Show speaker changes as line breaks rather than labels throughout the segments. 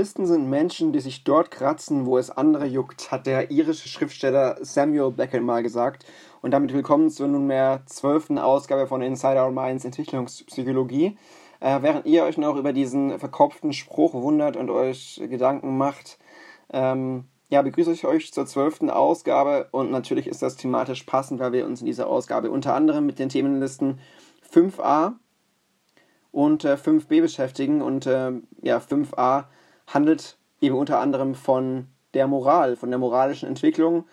Moralisten sind Menschen, die sich dort kratzen, wo es andere juckt, hat der irische Schriftsteller Samuel Beckett mal gesagt. Und damit willkommen zur nunmehr zwölften Ausgabe von Inside Our Minds Entwicklungspsychologie. Äh, während ihr euch noch über diesen verkopften Spruch wundert und euch Gedanken macht, ähm, ja, begrüße ich euch zur zwölften Ausgabe und natürlich ist das thematisch passend, weil wir uns in dieser Ausgabe unter anderem mit den Themenlisten 5a, und äh, 5b beschäftigen. Und äh, ja, 5a handelt eben unter anderem von der Moral, von der moralischen Entwicklung.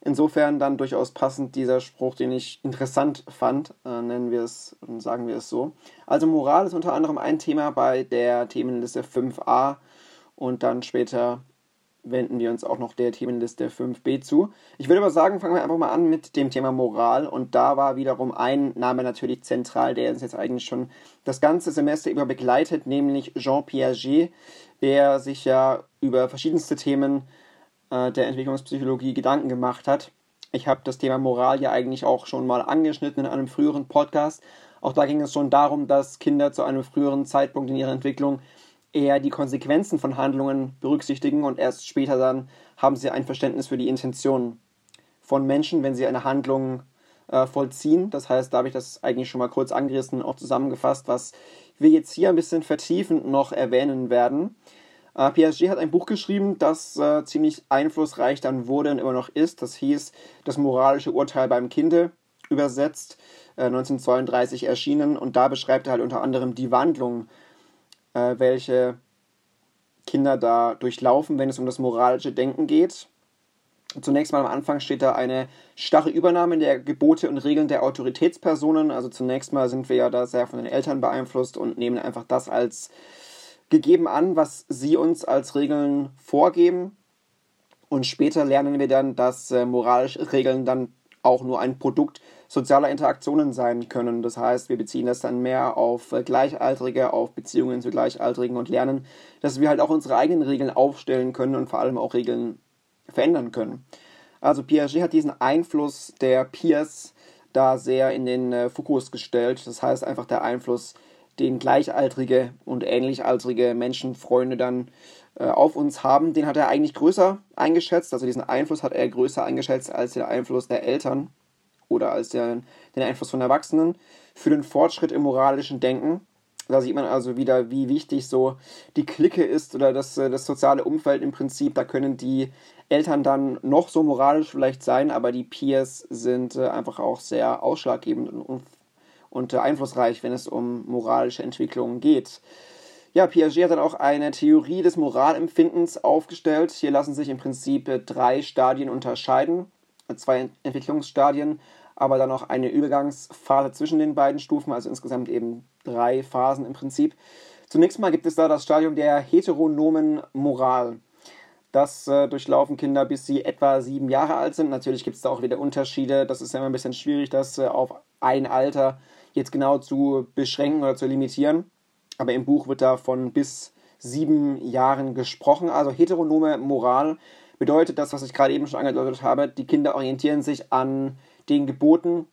Insofern dann durchaus passend dieser Spruch, den ich interessant fand, äh, nennen wir es und sagen wir es so. Also Moral ist unter anderem ein Thema bei der Themenliste 5a und dann später wenden wir uns auch noch der Themenliste 5b zu. Ich würde aber sagen, fangen wir einfach mal an mit dem Thema Moral. Und da war wiederum ein Name natürlich zentral, der uns jetzt eigentlich schon das ganze Semester über begleitet, nämlich Jean Piaget, der sich ja über verschiedenste Themen äh, der Entwicklungspsychologie Gedanken gemacht hat. Ich habe das Thema Moral ja eigentlich auch schon mal angeschnitten in einem früheren Podcast. Auch da ging es schon darum, dass Kinder zu einem früheren Zeitpunkt in ihrer Entwicklung eher die Konsequenzen von Handlungen berücksichtigen und erst später dann haben sie ein Verständnis für die Intention von Menschen, wenn sie eine Handlung äh, vollziehen. Das heißt, da habe ich das eigentlich schon mal kurz angerissen, auch zusammengefasst, was wir jetzt hier ein bisschen vertiefend noch erwähnen werden. Äh, Piaget hat ein Buch geschrieben, das äh, ziemlich einflussreich dann wurde und immer noch ist. Das hieß Das moralische Urteil beim Kinde, übersetzt, 1932 äh, erschienen. Und da beschreibt er halt unter anderem die Wandlung äh, welche Kinder da durchlaufen, wenn es um das moralische Denken geht. Zunächst mal am Anfang steht da eine starre Übernahme der Gebote und Regeln der Autoritätspersonen. Also zunächst mal sind wir ja da sehr von den Eltern beeinflusst und nehmen einfach das als gegeben an, was sie uns als Regeln vorgeben. Und später lernen wir dann, dass äh, moralische Regeln dann auch nur ein Produkt sozialer Interaktionen sein können. Das heißt, wir beziehen das dann mehr auf äh, Gleichaltrige, auf Beziehungen zu Gleichaltrigen und lernen, dass wir halt auch unsere eigenen Regeln aufstellen können und vor allem auch Regeln verändern können. Also Piaget hat diesen Einfluss der Peers da sehr in den äh, Fokus gestellt. Das heißt einfach der Einfluss, den gleichaltrige und ähnlichaltrige Menschen, Freunde dann äh, auf uns haben, den hat er eigentlich größer eingeschätzt. Also diesen Einfluss hat er größer eingeschätzt als den Einfluss der Eltern oder als den, den Einfluss von Erwachsenen für den Fortschritt im moralischen Denken. Da sieht man also wieder, wie wichtig so die Clique ist oder das, äh, das soziale Umfeld im Prinzip. Da können die Eltern dann noch so moralisch vielleicht sein, aber die Peers sind äh, einfach auch sehr ausschlaggebend und, und äh, einflussreich, wenn es um moralische Entwicklungen geht. Ja, Piaget hat dann auch eine Theorie des Moralempfindens aufgestellt. Hier lassen sich im Prinzip drei Stadien unterscheiden, zwei Entwicklungsstadien aber dann noch eine Übergangsphase zwischen den beiden Stufen, also insgesamt eben drei Phasen im Prinzip. Zunächst mal gibt es da das Stadium der heteronomen Moral. Das äh, durchlaufen Kinder, bis sie etwa sieben Jahre alt sind. Natürlich gibt es da auch wieder Unterschiede. Das ist ja immer ein bisschen schwierig, das äh, auf ein Alter jetzt genau zu beschränken oder zu limitieren. Aber im Buch wird da von bis sieben Jahren gesprochen. Also heteronome Moral bedeutet das, was ich gerade eben schon angedeutet habe. Die Kinder orientieren sich an den Geboten,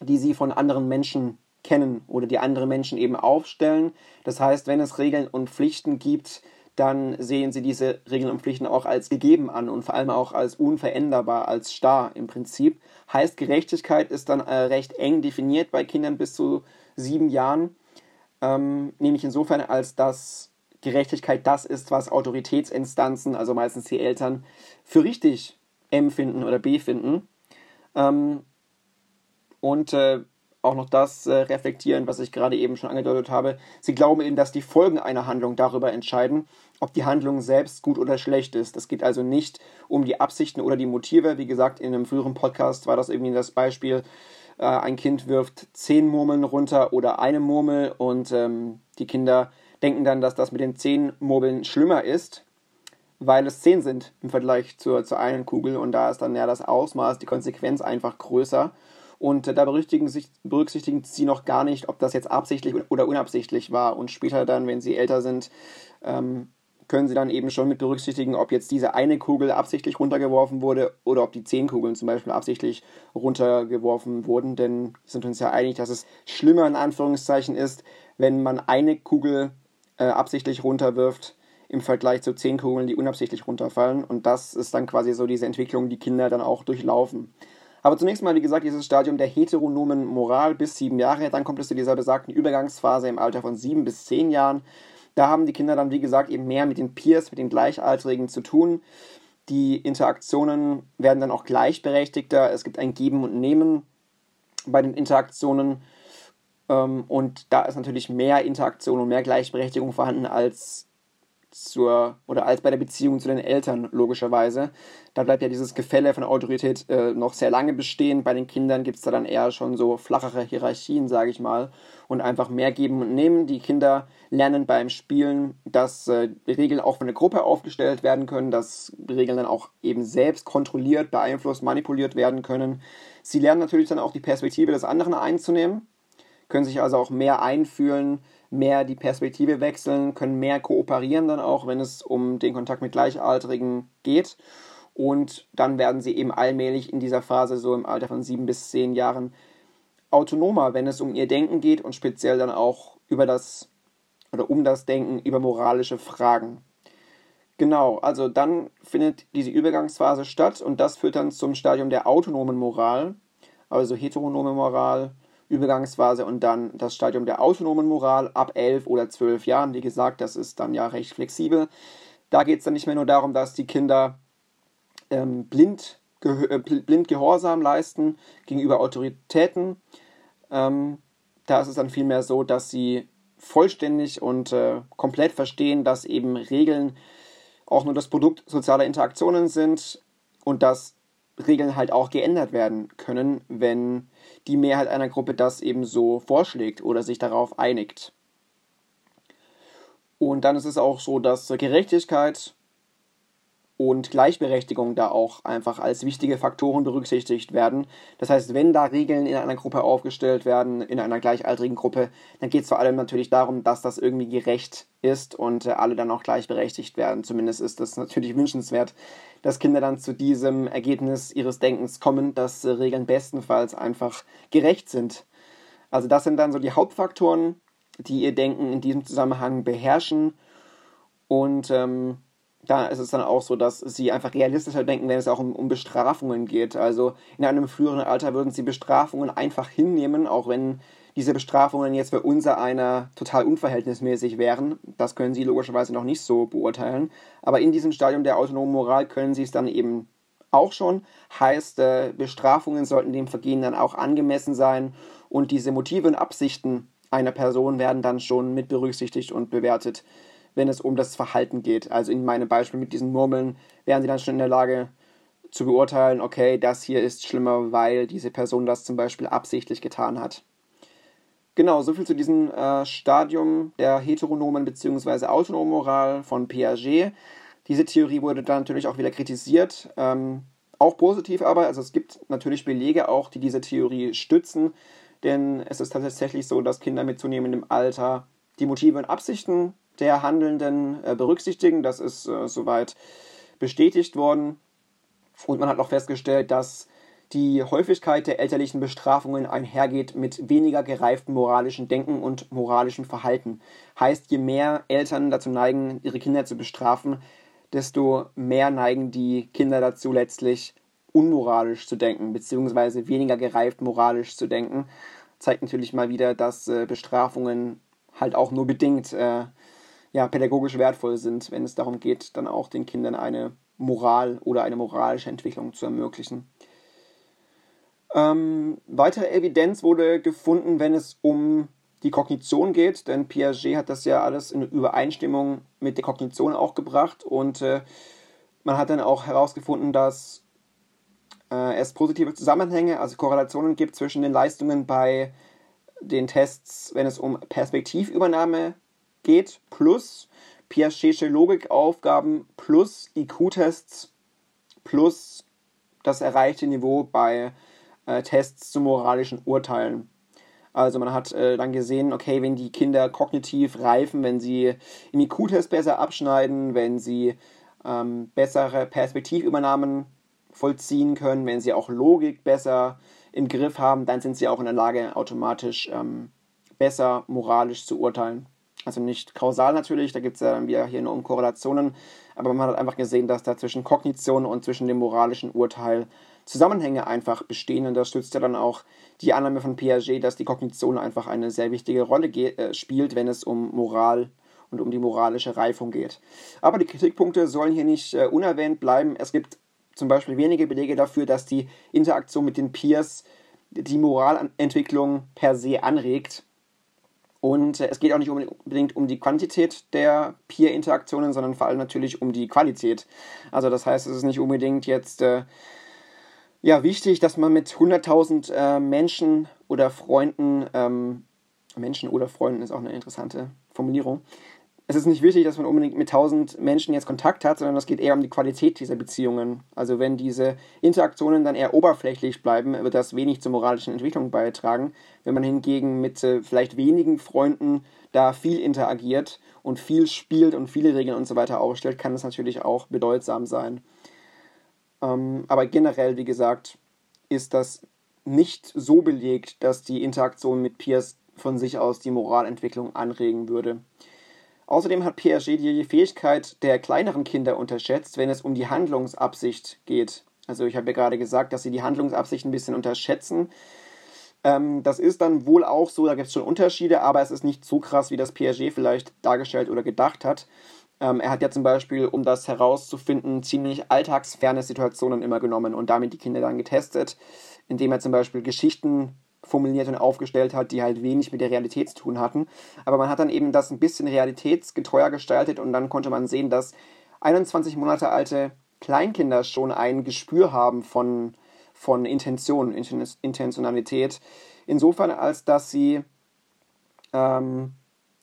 die sie von anderen Menschen kennen oder die andere Menschen eben aufstellen. Das heißt, wenn es Regeln und Pflichten gibt, dann sehen sie diese Regeln und Pflichten auch als gegeben an und vor allem auch als unveränderbar, als starr im Prinzip. Heißt, Gerechtigkeit ist dann äh, recht eng definiert bei Kindern bis zu sieben Jahren, ähm, nämlich insofern, als dass Gerechtigkeit das ist, was Autoritätsinstanzen, also meistens die Eltern, für richtig empfinden oder befinden. Ähm, und äh, auch noch das äh, reflektieren, was ich gerade eben schon angedeutet habe. Sie glauben eben, dass die Folgen einer Handlung darüber entscheiden, ob die Handlung selbst gut oder schlecht ist. Es geht also nicht um die Absichten oder die Motive. Wie gesagt, in einem früheren Podcast war das irgendwie das Beispiel, äh, ein Kind wirft zehn Murmeln runter oder eine Murmel und ähm, die Kinder denken dann, dass das mit den zehn Murmeln schlimmer ist weil es 10 sind im Vergleich zur, zur einen Kugel und da ist dann ja das Ausmaß, die Konsequenz einfach größer. Und äh, da berücksichtigen, sich, berücksichtigen sie noch gar nicht, ob das jetzt absichtlich oder unabsichtlich war. Und später dann, wenn sie älter sind, ähm, können sie dann eben schon mit berücksichtigen, ob jetzt diese eine Kugel absichtlich runtergeworfen wurde oder ob die zehn Kugeln zum Beispiel absichtlich runtergeworfen wurden. Denn wir sind uns ja einig, dass es schlimmer in Anführungszeichen ist, wenn man eine Kugel äh, absichtlich runterwirft, im Vergleich zu zehn Kugeln, die unabsichtlich runterfallen. Und das ist dann quasi so diese Entwicklung, die Kinder dann auch durchlaufen. Aber zunächst mal, wie gesagt, dieses Stadium der heteronomen Moral bis sieben Jahre. Dann kommt es zu dieser besagten Übergangsphase im Alter von sieben bis zehn Jahren. Da haben die Kinder dann, wie gesagt, eben mehr mit den Peers, mit den Gleichaltrigen zu tun. Die Interaktionen werden dann auch gleichberechtigter. Es gibt ein Geben und Nehmen bei den Interaktionen. Ähm, und da ist natürlich mehr Interaktion und mehr Gleichberechtigung vorhanden als zur oder als bei der Beziehung zu den Eltern logischerweise. Da bleibt ja dieses Gefälle von Autorität äh, noch sehr lange bestehen. Bei den Kindern gibt es da dann eher schon so flachere Hierarchien, sage ich mal, und einfach mehr geben und nehmen. Die Kinder lernen beim Spielen, dass äh, Regeln auch von der Gruppe aufgestellt werden können, dass Regeln dann auch eben selbst kontrolliert, beeinflusst, manipuliert werden können. Sie lernen natürlich dann auch die Perspektive des anderen einzunehmen, können sich also auch mehr einfühlen, mehr die Perspektive wechseln, können mehr kooperieren dann auch, wenn es um den Kontakt mit Gleichaltrigen geht. Und dann werden sie eben allmählich in dieser Phase, so im Alter von sieben bis zehn Jahren, autonomer, wenn es um ihr Denken geht und speziell dann auch über das oder um das Denken über moralische Fragen. Genau, also dann findet diese Übergangsphase statt und das führt dann zum Stadium der autonomen Moral, also heteronome Moral, Übergangsphase und dann das Stadium der autonomen Moral ab elf oder zwölf Jahren. Wie gesagt, das ist dann ja recht flexibel. Da geht es dann nicht mehr nur darum, dass die Kinder ähm, blind, äh, blind Gehorsam leisten gegenüber Autoritäten. Ähm, da ist es dann vielmehr so, dass sie vollständig und äh, komplett verstehen, dass eben Regeln auch nur das Produkt sozialer Interaktionen sind und dass Regeln halt auch geändert werden können, wenn die Mehrheit einer Gruppe das eben so vorschlägt oder sich darauf einigt. Und dann ist es auch so, dass Gerechtigkeit und Gleichberechtigung da auch einfach als wichtige Faktoren berücksichtigt werden. Das heißt, wenn da Regeln in einer Gruppe aufgestellt werden, in einer gleichaltrigen Gruppe, dann geht es vor allem natürlich darum, dass das irgendwie gerecht ist und äh, alle dann auch gleichberechtigt werden. Zumindest ist das natürlich wünschenswert, dass Kinder dann zu diesem Ergebnis ihres Denkens kommen, dass äh, Regeln bestenfalls einfach gerecht sind. Also das sind dann so die Hauptfaktoren, die ihr Denken in diesem Zusammenhang beherrschen. Und ähm, da ist es dann auch so, dass sie einfach realistischer denken, wenn es auch um, um Bestrafungen geht. Also in einem früheren Alter würden sie Bestrafungen einfach hinnehmen, auch wenn diese Bestrafungen jetzt für unser einer total unverhältnismäßig wären. Das können sie logischerweise noch nicht so beurteilen. Aber in diesem Stadium der autonomen Moral können sie es dann eben auch schon. Heißt, äh, Bestrafungen sollten dem Vergehen dann auch angemessen sein und diese Motive und Absichten einer Person werden dann schon mit berücksichtigt und bewertet wenn es um das Verhalten geht. Also in meinem Beispiel mit diesen Murmeln wären sie dann schon in der Lage zu beurteilen, okay, das hier ist schlimmer, weil diese Person das zum Beispiel absichtlich getan hat. Genau, soviel zu diesem äh, Stadium der heteronomen bzw. autonomen Moral von Piaget. Diese Theorie wurde dann natürlich auch wieder kritisiert, ähm, auch positiv aber. Also es gibt natürlich Belege auch, die diese Theorie stützen, denn es ist tatsächlich so, dass Kinder mit zunehmendem Alter die Motive und Absichten der Handelnden äh, berücksichtigen. Das ist äh, soweit bestätigt worden. Und man hat auch festgestellt, dass die Häufigkeit der elterlichen Bestrafungen einhergeht mit weniger gereiftem moralischen Denken und moralischem Verhalten. Heißt, je mehr Eltern dazu neigen, ihre Kinder zu bestrafen, desto mehr neigen die Kinder dazu, letztlich unmoralisch zu denken, beziehungsweise weniger gereift moralisch zu denken. Zeigt natürlich mal wieder, dass äh, Bestrafungen halt auch nur bedingt äh, ja, pädagogisch wertvoll sind, wenn es darum geht, dann auch den Kindern eine Moral oder eine moralische Entwicklung zu ermöglichen. Ähm, weitere Evidenz wurde gefunden, wenn es um die Kognition geht, denn Piaget hat das ja alles in Übereinstimmung mit der Kognition auch gebracht und äh, man hat dann auch herausgefunden, dass äh, es positive Zusammenhänge, also Korrelationen gibt zwischen den Leistungen bei den Tests, wenn es um Perspektivübernahme geht, plus Piagetische Logikaufgaben, plus IQ-Tests, plus das erreichte Niveau bei äh, Tests zu moralischen Urteilen. Also man hat äh, dann gesehen, okay, wenn die Kinder kognitiv reifen, wenn sie im IQ-Test besser abschneiden, wenn sie ähm, bessere Perspektivübernahmen vollziehen können, wenn sie auch Logik besser im Griff haben, dann sind sie auch in der Lage, automatisch ähm, besser moralisch zu urteilen. Also nicht kausal natürlich, da gibt es ja dann wieder hier nur um Korrelationen, aber man hat einfach gesehen, dass da zwischen Kognition und zwischen dem moralischen Urteil Zusammenhänge einfach bestehen. Und das stützt ja dann auch die Annahme von Piaget, dass die Kognition einfach eine sehr wichtige Rolle äh, spielt, wenn es um Moral und um die moralische Reifung geht. Aber die Kritikpunkte sollen hier nicht äh, unerwähnt bleiben. Es gibt zum Beispiel wenige Belege dafür, dass die Interaktion mit den Peers die Moralentwicklung per se anregt. Und äh, es geht auch nicht unbedingt um die Quantität der Peer-Interaktionen, sondern vor allem natürlich um die Qualität. Also das heißt, es ist nicht unbedingt jetzt äh, ja, wichtig, dass man mit 100.000 äh, Menschen oder Freunden, ähm, Menschen oder Freunden ist auch eine interessante Formulierung, es ist nicht wichtig, dass man unbedingt mit tausend Menschen jetzt Kontakt hat, sondern es geht eher um die Qualität dieser Beziehungen. Also wenn diese Interaktionen dann eher oberflächlich bleiben, wird das wenig zur moralischen Entwicklung beitragen. Wenn man hingegen mit äh, vielleicht wenigen Freunden da viel interagiert und viel spielt und viele Regeln und so weiter aufstellt, kann das natürlich auch bedeutsam sein. Ähm, aber generell, wie gesagt, ist das nicht so belegt, dass die Interaktion mit Peers von sich aus die Moralentwicklung anregen würde. Außerdem hat Piaget die Fähigkeit der kleineren Kinder unterschätzt, wenn es um die Handlungsabsicht geht. Also ich habe ja gerade gesagt, dass sie die Handlungsabsicht ein bisschen unterschätzen. Ähm, das ist dann wohl auch so, da gibt es schon Unterschiede, aber es ist nicht so krass, wie das Piaget vielleicht dargestellt oder gedacht hat. Ähm, er hat ja zum Beispiel, um das herauszufinden, ziemlich alltagsferne Situationen immer genommen und damit die Kinder dann getestet, indem er zum Beispiel Geschichten formuliert und aufgestellt hat, die halt wenig mit der Realität zu tun hatten. Aber man hat dann eben das ein bisschen realitätsgetreuer gestaltet und dann konnte man sehen, dass 21 Monate alte Kleinkinder schon ein Gespür haben von, von Intention, Intentionalität. Insofern, als dass sie ähm,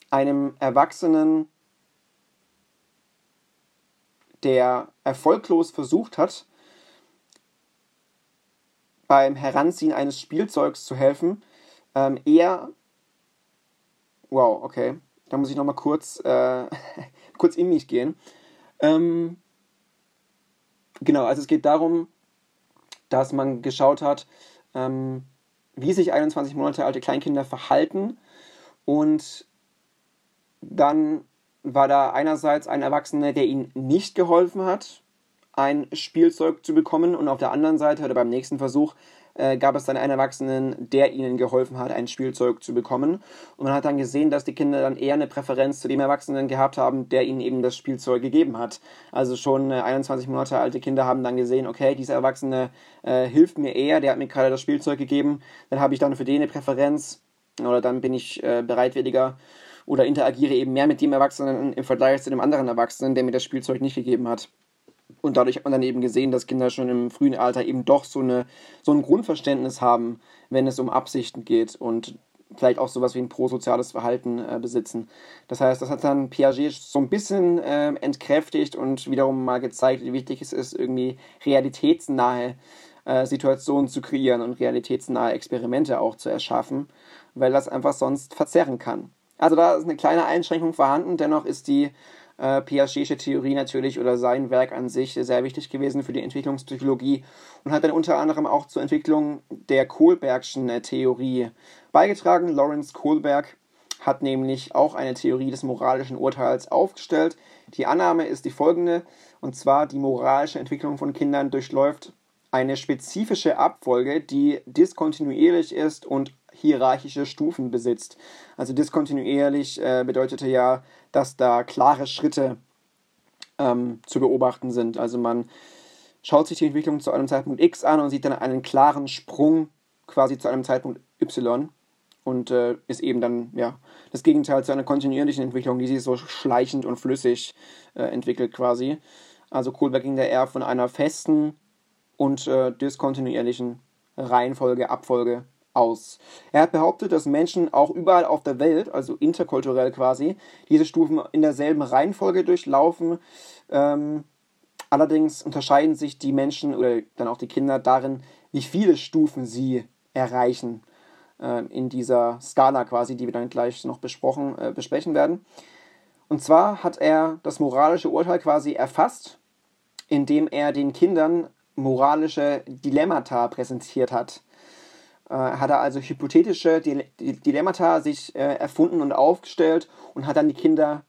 einem Erwachsenen, der erfolglos versucht hat, beim Heranziehen eines Spielzeugs zu helfen, ähm, eher. Wow, okay. Da muss ich nochmal kurz, äh, kurz in mich gehen. Ähm, genau, also es geht darum, dass man geschaut hat, ähm, wie sich 21 Monate alte Kleinkinder verhalten. Und dann war da einerseits ein Erwachsener, der ihnen nicht geholfen hat, ein Spielzeug zu bekommen und auf der anderen Seite oder beim nächsten Versuch äh, gab es dann einen Erwachsenen, der ihnen geholfen hat, ein Spielzeug zu bekommen. Und man hat dann gesehen, dass die Kinder dann eher eine Präferenz zu dem Erwachsenen gehabt haben, der ihnen eben das Spielzeug gegeben hat. Also schon äh, 21 Monate alte Kinder haben dann gesehen, okay, dieser Erwachsene äh, hilft mir eher, der hat mir gerade das Spielzeug gegeben, dann habe ich dann für den eine Präferenz oder dann bin ich äh, bereitwilliger oder interagiere eben mehr mit dem Erwachsenen im Vergleich zu dem anderen Erwachsenen, der mir das Spielzeug nicht gegeben hat. Und dadurch hat man dann eben gesehen, dass Kinder schon im frühen Alter eben doch so, eine, so ein Grundverständnis haben, wenn es um Absichten geht und vielleicht auch sowas wie ein prosoziales Verhalten äh, besitzen. Das heißt, das hat dann Piaget so ein bisschen äh, entkräftigt und wiederum mal gezeigt, wie wichtig es ist, irgendwie realitätsnahe äh, Situationen zu kreieren und realitätsnahe Experimente auch zu erschaffen, weil das einfach sonst verzerren kann. Also da ist eine kleine Einschränkung vorhanden, dennoch ist die äh, Piagetische Theorie natürlich oder sein Werk an sich sehr wichtig gewesen für die Entwicklungspsychologie und hat dann unter anderem auch zur Entwicklung der Kohlbergschen äh, Theorie beigetragen. Lawrence Kohlberg hat nämlich auch eine Theorie des moralischen Urteils aufgestellt. Die Annahme ist die folgende, und zwar die moralische Entwicklung von Kindern durchläuft eine spezifische Abfolge, die diskontinuierlich ist und hierarchische Stufen besitzt. Also diskontinuierlich äh, bedeutete ja, dass da klare Schritte ähm, zu beobachten sind. Also man schaut sich die Entwicklung zu einem Zeitpunkt X an und sieht dann einen klaren Sprung quasi zu einem Zeitpunkt Y und äh, ist eben dann ja das Gegenteil zu einer kontinuierlichen Entwicklung, die sich so schleichend und flüssig äh, entwickelt quasi. Also Kohlberg ging da eher von einer festen und äh, diskontinuierlichen Reihenfolge, Abfolge aus. Er hat behauptet, dass Menschen auch überall auf der Welt, also interkulturell quasi, diese Stufen in derselben Reihenfolge durchlaufen. Ähm, allerdings unterscheiden sich die Menschen oder dann auch die Kinder darin, wie viele Stufen sie erreichen äh, in dieser Skala quasi, die wir dann gleich noch besprochen, äh, besprechen werden. Und zwar hat er das moralische Urteil quasi erfasst, indem er den Kindern moralische Dilemmata präsentiert hat. Äh, hat er also hypothetische Dilemmata sich äh, erfunden und aufgestellt und hat dann die Kinder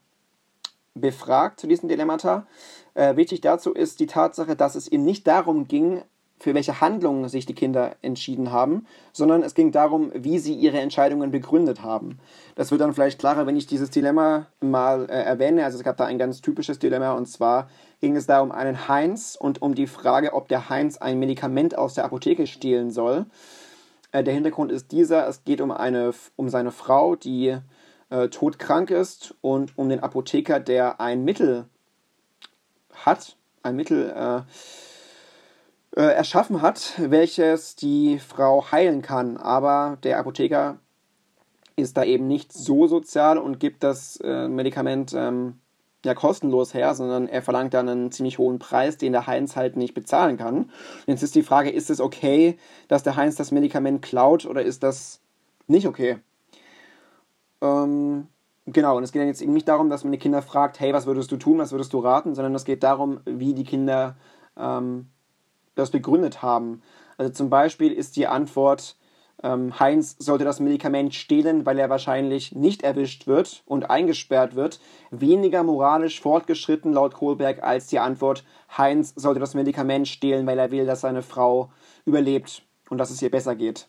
befragt zu diesen Dilemmata. Äh, wichtig dazu ist die Tatsache, dass es ihm nicht darum ging, für welche Handlungen sich die Kinder entschieden haben, sondern es ging darum, wie sie ihre Entscheidungen begründet haben. Das wird dann vielleicht klarer, wenn ich dieses Dilemma mal äh, erwähne. Also es gab da ein ganz typisches Dilemma und zwar ging es da um einen Heinz und um die Frage, ob der Heinz ein Medikament aus der Apotheke stehlen soll. Äh, der Hintergrund ist dieser, es geht um, eine, um seine Frau, die äh, todkrank ist und um den Apotheker, der ein Mittel hat, ein Mittel äh, äh, erschaffen hat, welches die Frau heilen kann. Aber der Apotheker ist da eben nicht so sozial und gibt das äh, Medikament ähm, ja kostenlos her, sondern er verlangt dann einen ziemlich hohen Preis, den der Heinz halt nicht bezahlen kann. Jetzt ist die Frage, ist es okay, dass der Heinz das Medikament klaut oder ist das nicht okay? Ähm, genau, und es geht dann jetzt eben nicht darum, dass man die Kinder fragt, hey, was würdest du tun, was würdest du raten, sondern es geht darum, wie die Kinder ähm, das begründet haben. Also zum Beispiel ist die Antwort, ähm, Heinz sollte das Medikament stehlen, weil er wahrscheinlich nicht erwischt wird und eingesperrt wird, weniger moralisch fortgeschritten laut Kohlberg als die Antwort, Heinz sollte das Medikament stehlen, weil er will, dass seine Frau überlebt und dass es ihr besser geht.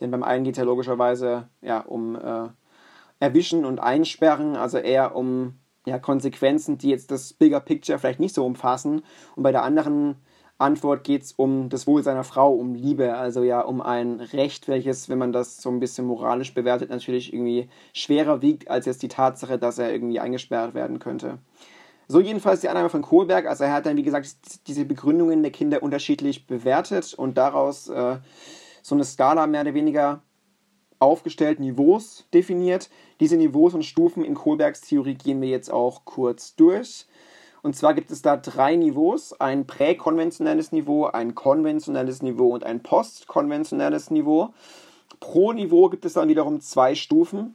Denn beim einen geht es ja logischerweise ja, um äh, Erwischen und Einsperren, also eher um ja, Konsequenzen, die jetzt das Bigger Picture vielleicht nicht so umfassen. Und bei der anderen Antwort geht es um das Wohl seiner Frau, um Liebe, also ja um ein Recht, welches, wenn man das so ein bisschen moralisch bewertet, natürlich irgendwie schwerer wiegt als jetzt die Tatsache, dass er irgendwie eingesperrt werden könnte. So jedenfalls die Annahme von Kohlberg. Also er hat dann, wie gesagt, diese Begründungen der Kinder unterschiedlich bewertet und daraus äh, so eine Skala mehr oder weniger aufgestellt, Niveaus definiert. Diese Niveaus und Stufen in Kohlbergs Theorie gehen wir jetzt auch kurz durch. Und zwar gibt es da drei Niveaus: ein präkonventionelles Niveau, ein konventionelles Niveau und ein postkonventionelles Niveau. Pro Niveau gibt es dann wiederum zwei Stufen.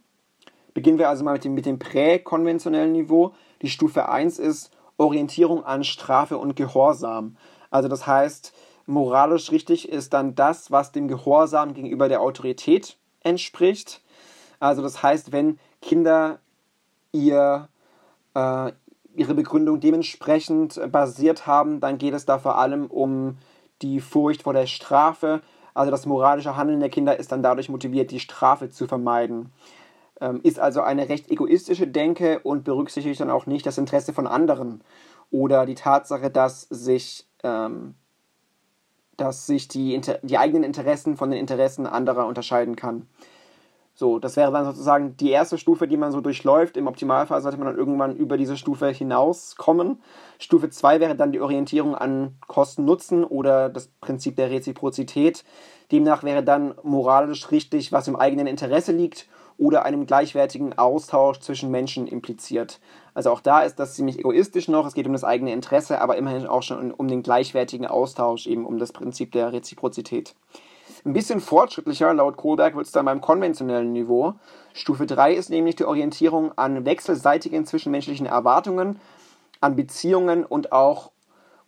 Beginnen wir also mal mit dem, mit dem präkonventionellen Niveau. Die Stufe 1 ist Orientierung an Strafe und Gehorsam. Also das heißt, moralisch richtig ist dann das, was dem Gehorsam gegenüber der Autorität entspricht. Also das heißt, wenn Kinder ihr, äh, ihre Begründung dementsprechend basiert haben, dann geht es da vor allem um die Furcht vor der Strafe. Also das moralische Handeln der Kinder ist dann dadurch motiviert, die Strafe zu vermeiden. Ähm, ist also eine recht egoistische Denke und berücksichtigt dann auch nicht das Interesse von anderen oder die Tatsache, dass sich, ähm, dass sich die, die eigenen Interessen von den Interessen anderer unterscheiden kann. So, das wäre dann sozusagen die erste Stufe, die man so durchläuft. Im Optimalfall sollte man dann irgendwann über diese Stufe hinauskommen. Stufe 2 wäre dann die Orientierung an Kosten-Nutzen oder das Prinzip der Reziprozität. Demnach wäre dann moralisch richtig, was im eigenen Interesse liegt oder einem gleichwertigen Austausch zwischen Menschen impliziert. Also auch da ist das ziemlich egoistisch noch, es geht um das eigene Interesse, aber immerhin auch schon um den gleichwertigen Austausch, eben um das Prinzip der Reziprozität. Ein bisschen fortschrittlicher, laut Kohlberg, wird es dann beim konventionellen Niveau. Stufe 3 ist nämlich die Orientierung an wechselseitigen zwischenmenschlichen Erwartungen, an Beziehungen und auch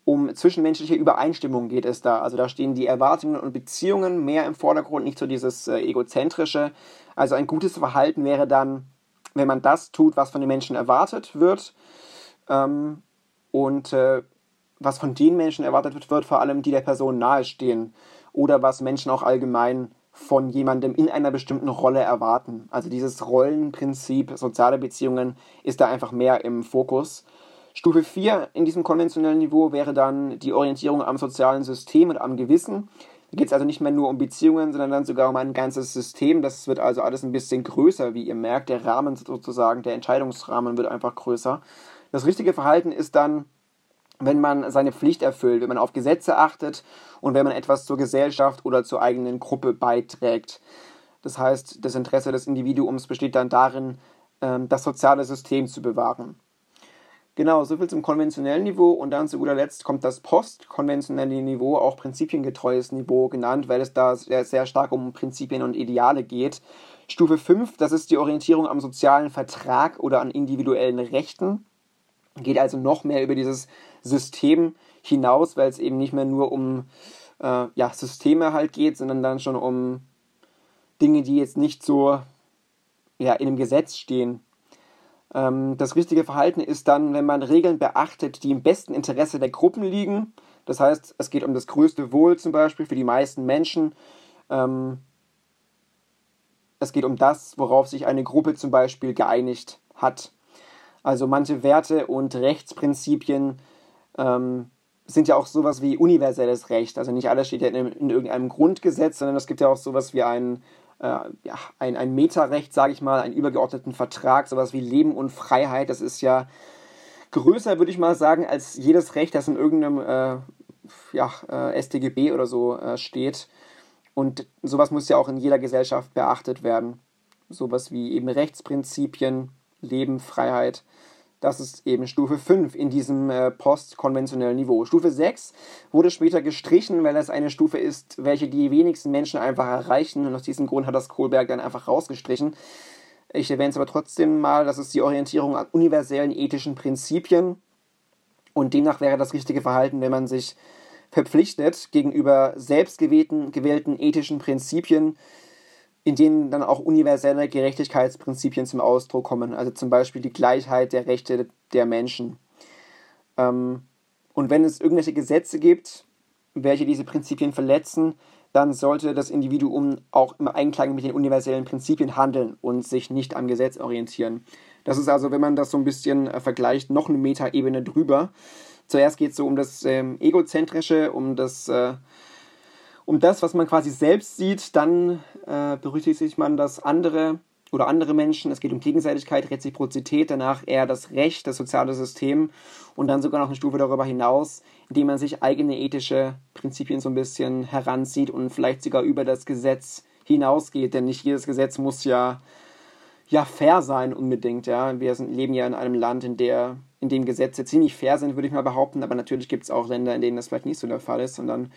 um zwischenmenschliche Übereinstimmung geht es da. Also da stehen die Erwartungen und Beziehungen mehr im Vordergrund, nicht so dieses äh, egozentrische. Also ein gutes Verhalten wäre dann, wenn man das tut, was von den Menschen erwartet wird. Ähm, und äh, was von den Menschen erwartet wird, wird vor allem die der Person nahestehen oder was Menschen auch allgemein von jemandem in einer bestimmten Rolle erwarten. Also dieses Rollenprinzip soziale Beziehungen ist da einfach mehr im Fokus. Stufe 4 in diesem konventionellen Niveau wäre dann die Orientierung am sozialen System und am Gewissen. Da geht es also nicht mehr nur um Beziehungen, sondern dann sogar um ein ganzes System. Das wird also alles ein bisschen größer, wie ihr merkt. Der Rahmen sozusagen, der Entscheidungsrahmen wird einfach größer. Das richtige Verhalten ist dann wenn man seine Pflicht erfüllt, wenn man auf Gesetze achtet und wenn man etwas zur Gesellschaft oder zur eigenen Gruppe beiträgt. Das heißt, das Interesse des Individuums besteht dann darin, ähm, das soziale System zu bewahren. Genau, soviel zum konventionellen Niveau und dann zu guter Letzt kommt das postkonventionelle Niveau, auch prinzipiengetreues Niveau genannt, weil es da sehr, sehr stark um Prinzipien und Ideale geht. Stufe 5, das ist die Orientierung am sozialen Vertrag oder an individuellen Rechten. Geht also noch mehr über dieses System hinaus, weil es eben nicht mehr nur um äh, ja, Systeme halt geht, sondern dann schon um Dinge, die jetzt nicht so ja, in einem Gesetz stehen. Ähm, das richtige Verhalten ist dann, wenn man Regeln beachtet, die im besten Interesse der Gruppen liegen. Das heißt, es geht um das größte Wohl zum Beispiel für die meisten Menschen. Ähm, es geht um das, worauf sich eine Gruppe zum Beispiel geeinigt hat. Also manche Werte und Rechtsprinzipien ähm, sind ja auch sowas wie universelles Recht. Also nicht alles steht ja in, in irgendeinem Grundgesetz, sondern es gibt ja auch sowas wie ein, äh, ja, ein, ein Metarecht, sage ich mal, einen übergeordneten Vertrag, sowas wie Leben und Freiheit. Das ist ja größer, würde ich mal sagen, als jedes Recht, das in irgendeinem äh, ja, äh, StGB oder so äh, steht. Und sowas muss ja auch in jeder Gesellschaft beachtet werden. Sowas wie eben Rechtsprinzipien, Leben, Freiheit. Das ist eben Stufe 5 in diesem äh, postkonventionellen Niveau. Stufe 6 wurde später gestrichen, weil das eine Stufe ist, welche die wenigsten Menschen einfach erreichen. Und aus diesem Grund hat das Kohlberg dann einfach rausgestrichen. Ich erwähne es aber trotzdem mal, das ist die Orientierung an universellen ethischen Prinzipien. Und demnach wäre das richtige Verhalten, wenn man sich verpflichtet, gegenüber selbstgewählten gewählten ethischen Prinzipien in denen dann auch universelle Gerechtigkeitsprinzipien zum Ausdruck kommen, also zum Beispiel die Gleichheit der Rechte der Menschen. Ähm, und wenn es irgendwelche Gesetze gibt, welche diese Prinzipien verletzen, dann sollte das Individuum auch im Einklang mit den universellen Prinzipien handeln und sich nicht am Gesetz orientieren. Das ist also, wenn man das so ein bisschen äh, vergleicht, noch eine Metaebene drüber. Zuerst geht es so um das ähm, Egozentrische, um das äh, um das, was man quasi selbst sieht, dann äh, berücksichtigt man das andere oder andere Menschen. Es geht um Gegenseitigkeit, Reziprozität, danach eher das Recht, das soziale System und dann sogar noch eine Stufe darüber hinaus, indem man sich eigene ethische Prinzipien so ein bisschen heranzieht und vielleicht sogar über das Gesetz hinausgeht, denn nicht jedes Gesetz muss ja ja fair sein unbedingt, ja. Wir sind, leben ja in einem Land, in der in dem Gesetze ziemlich fair sind, würde ich mal behaupten, aber natürlich gibt es auch Länder, in denen das vielleicht nicht so der Fall ist und dann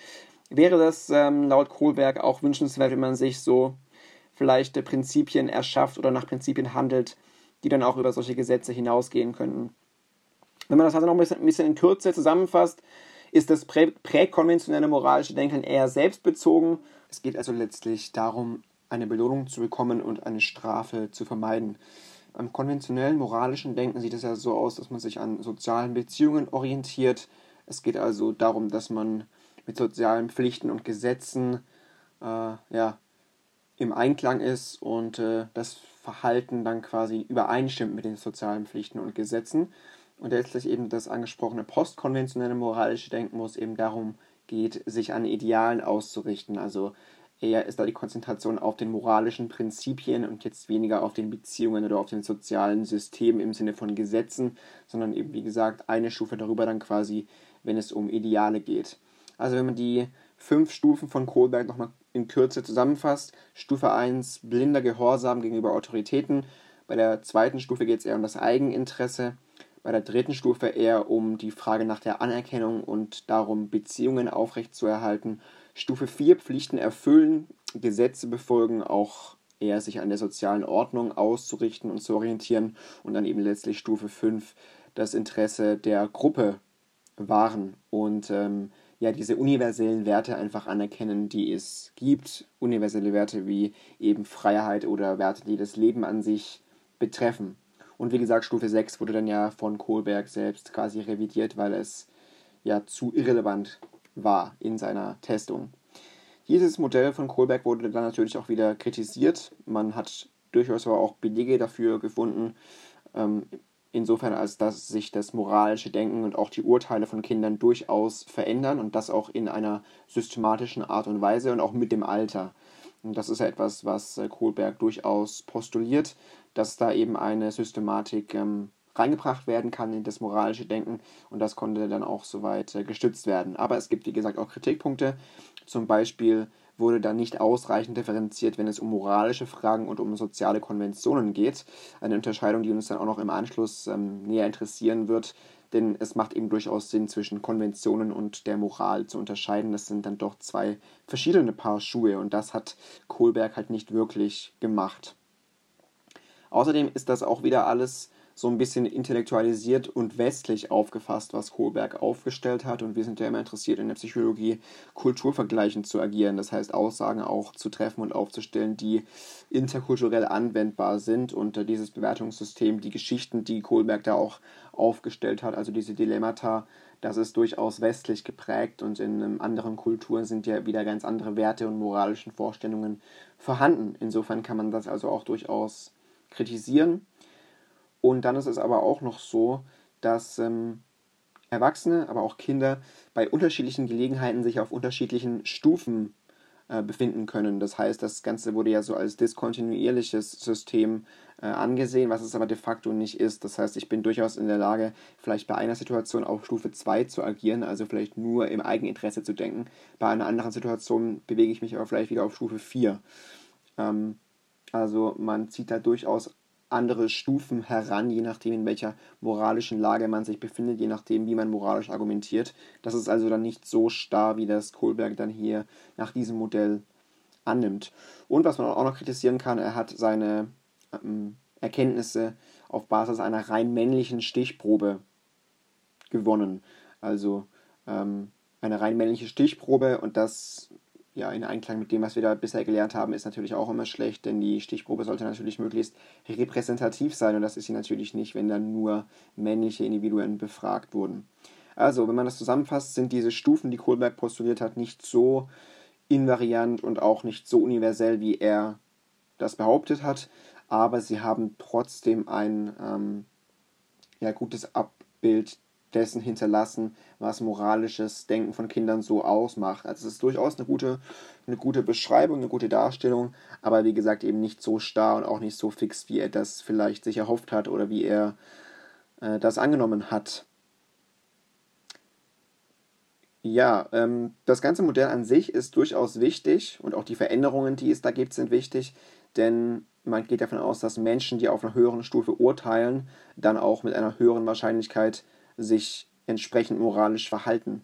wäre das ähm, laut Kohlberg auch wünschenswert, wenn man sich so vielleicht äh, Prinzipien erschafft oder nach Prinzipien handelt, die dann auch über solche Gesetze hinausgehen könnten. Wenn man das also noch ein bisschen, in Kürze zusammenfasst, ist das prä präkonventionelle moralische Denken eher selbstbezogen. Es geht also letztlich darum, eine Belohnung zu bekommen und eine Strafe zu vermeiden. Beim konventionellen moralischen Denken sieht es ja so aus, dass man sich an sozialen Beziehungen orientiert. Es geht also darum, dass man mit sozialen Pflichten und Gesetzen äh, ja, im Einklang ist und äh, das Verhalten dann quasi übereinstimmt mit den sozialen Pflichten und Gesetzen. Und letztlich eben das angesprochene postkonventionelle moralische Denken, wo es eben darum geht, sich an Idealen auszurichten. Also eher ist da die Konzentration auf den moralischen Prinzipien und jetzt weniger auf den Beziehungen oder auf den sozialen Systemen im Sinne von Gesetzen, sondern eben wie gesagt eine Stufe darüber dann quasi, wenn es um Ideale geht. Also wenn man die fünf Stufen von Kohlberg nochmal in Kürze zusammenfasst, Stufe 1 blinder Gehorsam gegenüber Autoritäten, bei der zweiten Stufe geht es eher um das Eigeninteresse, bei der dritten Stufe eher um die Frage nach der Anerkennung und darum, Beziehungen aufrechtzuerhalten. Stufe 4 Pflichten erfüllen, Gesetze befolgen, auch eher sich an der sozialen Ordnung auszurichten und zu orientieren. Und dann eben letztlich Stufe 5 das Interesse der Gruppe wahren und ähm, ja diese universellen Werte einfach anerkennen, die es gibt. Universelle Werte wie eben Freiheit oder Werte, die das Leben an sich betreffen. Und wie gesagt, Stufe 6 wurde dann ja von Kohlberg selbst quasi revidiert, weil es ja zu irrelevant war in seiner Testung. Dieses Modell von Kohlberg wurde dann natürlich auch wieder kritisiert. Man hat durchaus aber auch Belege dafür gefunden, ähm, insofern als dass sich das moralische Denken und auch die Urteile von Kindern durchaus verändern und das auch in einer systematischen Art und Weise und auch mit dem Alter. Und das ist ja etwas, was äh, Kohlberg durchaus postuliert, dass da eben eine Systematik ähm, reingebracht werden kann in das moralische Denken und das konnte dann auch soweit äh, gestützt werden. Aber es gibt, wie gesagt, auch Kritikpunkte, zum Beispiel wurde dann nicht ausreichend differenziert, wenn es um moralische Fragen und um soziale Konventionen geht. Eine Unterscheidung, die uns dann auch noch im Anschluss ähm, näher interessieren wird, denn es macht eben durchaus Sinn, zwischen Konventionen und der Moral zu unterscheiden. Das sind dann doch zwei verschiedene Paar Schuhe und das hat Kohlberg halt nicht wirklich gemacht. Außerdem ist das auch wieder alles so ein bisschen intellektualisiert und westlich aufgefasst, was Kohlberg aufgestellt hat. Und wir sind ja immer interessiert in der Psychologie, kulturvergleichend zu agieren. Das heißt, Aussagen auch zu treffen und aufzustellen, die interkulturell anwendbar sind. Und äh, dieses Bewertungssystem, die Geschichten, die Kohlberg da auch aufgestellt hat, also diese Dilemmata, das ist durchaus westlich geprägt und in ähm, anderen Kulturen sind ja wieder ganz andere Werte und moralischen Vorstellungen vorhanden. Insofern kann man das also auch durchaus kritisieren. Und dann ist es aber auch noch so, dass ähm, Erwachsene, aber auch Kinder bei unterschiedlichen Gelegenheiten sich auf unterschiedlichen Stufen äh, befinden können. Das heißt, das Ganze wurde ja so als diskontinuierliches System äh, angesehen, was es aber de facto nicht ist. Das heißt, ich bin durchaus in der Lage, vielleicht bei einer Situation auf Stufe 2 zu agieren, also vielleicht nur im Eigeninteresse zu denken. Bei einer anderen Situation bewege ich mich aber vielleicht wieder auf Stufe 4. Ähm, also man zieht da durchaus andere Stufen heran, je nachdem, in welcher moralischen Lage man sich befindet, je nachdem, wie man moralisch argumentiert. Das ist also dann nicht so starr, wie das Kohlberg dann hier nach diesem Modell annimmt. Und was man auch noch kritisieren kann, er hat seine ähm, Erkenntnisse auf Basis einer rein männlichen Stichprobe gewonnen. Also ähm, eine rein männliche Stichprobe und das ja, in Einklang mit dem, was wir da bisher gelernt haben, ist natürlich auch immer schlecht, denn die Stichprobe sollte natürlich möglichst repräsentativ sein und das ist sie natürlich nicht, wenn dann nur männliche Individuen befragt wurden. Also, wenn man das zusammenfasst, sind diese Stufen, die Kohlberg postuliert hat, nicht so invariant und auch nicht so universell, wie er das behauptet hat, aber sie haben trotzdem ein ähm, ja, gutes Abbild dessen hinterlassen, was moralisches Denken von Kindern so ausmacht. Also es ist durchaus eine gute, eine gute Beschreibung, eine gute Darstellung, aber wie gesagt eben nicht so starr und auch nicht so fix, wie er das vielleicht sich erhofft hat oder wie er äh, das angenommen hat. Ja, ähm, das ganze Modell an sich ist durchaus wichtig und auch die Veränderungen, die es da gibt, sind wichtig, denn man geht davon aus, dass Menschen, die auf einer höheren Stufe urteilen, dann auch mit einer höheren Wahrscheinlichkeit sich entsprechend moralisch verhalten.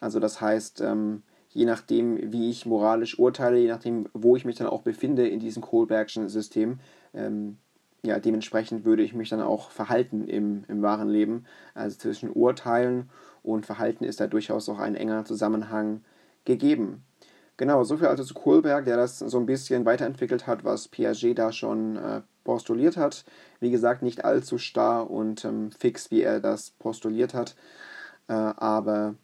Also das heißt, ähm, je nachdem, wie ich moralisch urteile, je nachdem, wo ich mich dann auch befinde in diesem Kohlbergschen System, ähm, ja, dementsprechend würde ich mich dann auch verhalten im, im wahren Leben. Also zwischen Urteilen und Verhalten ist da durchaus auch ein enger Zusammenhang gegeben. Genau, soviel also zu Kohlberg, der das so ein bisschen weiterentwickelt hat, was Piaget da schon äh, postuliert hat. Wie gesagt, nicht allzu starr und ähm, fix, wie er das postuliert hat, äh, aber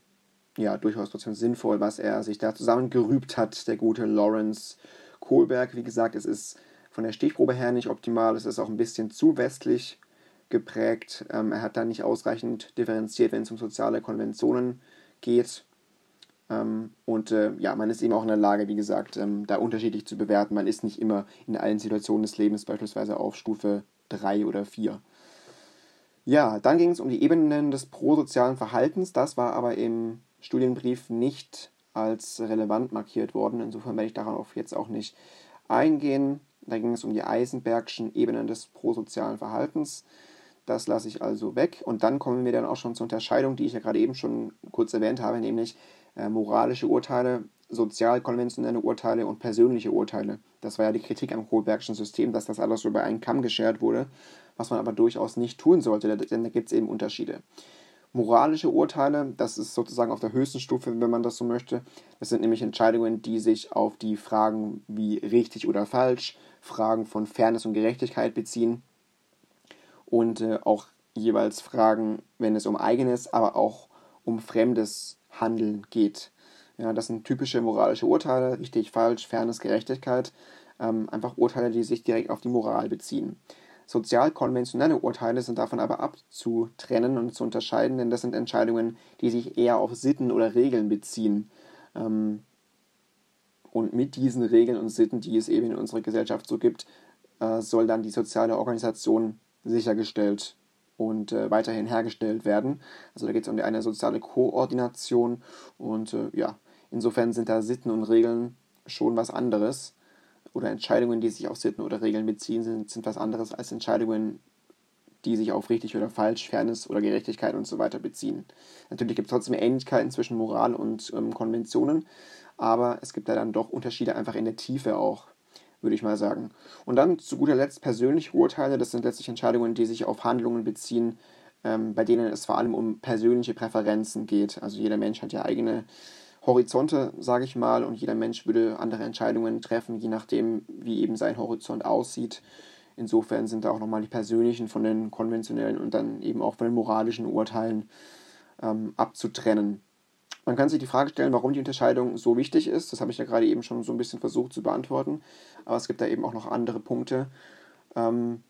ja, durchaus trotzdem sinnvoll, was er sich da zusammengerübt hat, der gute Lawrence Kohlberg. Wie gesagt, es ist von der Stichprobe her nicht optimal, es ist auch ein bisschen zu westlich geprägt. Ähm, er hat da nicht ausreichend differenziert, wenn es um soziale Konventionen geht. Ähm, und äh, ja, man ist eben auch in der Lage, wie gesagt, ähm, da unterschiedlich zu bewerten. Man ist nicht immer in allen Situationen des Lebens beispielsweise auf Stufe 3 oder 4. Ja, dann ging es um die Ebenen des prosozialen Verhaltens. Das war aber im Studienbrief nicht als relevant markiert worden. Insofern werde ich darauf jetzt auch nicht eingehen. Da ging es um die Eisenbergschen Ebenen des prosozialen Verhaltens. Das lasse ich also weg. Und dann kommen wir dann auch schon zur Unterscheidung, die ich ja gerade eben schon kurz erwähnt habe, nämlich äh, moralische Urteile, sozial-konventionelle Urteile und persönliche Urteile. Das war ja die Kritik am Kohlbergschen System, dass das alles über einen Kamm geschert wurde, was man aber durchaus nicht tun sollte, denn da gibt es eben Unterschiede. Moralische Urteile, das ist sozusagen auf der höchsten Stufe, wenn man das so möchte. Das sind nämlich Entscheidungen, die sich auf die Fragen wie richtig oder falsch, Fragen von Fairness und Gerechtigkeit beziehen und äh, auch jeweils Fragen, wenn es um eigenes, aber auch um fremdes Handeln geht. Ja, das sind typische moralische Urteile, richtig, falsch, Fairness, Gerechtigkeit. Ähm, einfach Urteile, die sich direkt auf die Moral beziehen. Sozial konventionelle Urteile sind davon aber abzutrennen und zu unterscheiden, denn das sind Entscheidungen, die sich eher auf Sitten oder Regeln beziehen. Ähm, und mit diesen Regeln und Sitten, die es eben in unserer Gesellschaft so gibt, äh, soll dann die soziale Organisation sichergestellt und äh, weiterhin hergestellt werden. Also da geht es um eine soziale Koordination und äh, ja, insofern sind da Sitten und Regeln schon was anderes. Oder Entscheidungen, die sich auf Sitten oder Regeln beziehen, sind, sind was anderes als Entscheidungen, die sich auf richtig oder falsch, Fairness oder Gerechtigkeit und so weiter beziehen. Natürlich gibt es trotzdem Ähnlichkeiten zwischen Moral und ähm, Konventionen, aber es gibt da dann doch Unterschiede einfach in der Tiefe auch, würde ich mal sagen. Und dann zu guter Letzt persönliche Urteile. Das sind letztlich Entscheidungen, die sich auf Handlungen beziehen, ähm, bei denen es vor allem um persönliche Präferenzen geht. Also jeder Mensch hat ja eigene Horizonte, sage ich mal, und jeder Mensch würde andere Entscheidungen treffen, je nachdem, wie eben sein Horizont aussieht. Insofern sind da auch nochmal die persönlichen von den konventionellen und dann eben auch von den moralischen Urteilen ähm, abzutrennen. Man kann sich die Frage stellen, warum die Unterscheidung so wichtig ist. Das habe ich ja gerade eben schon so ein bisschen versucht zu beantworten. Aber es gibt da eben auch noch andere Punkte. Ähm,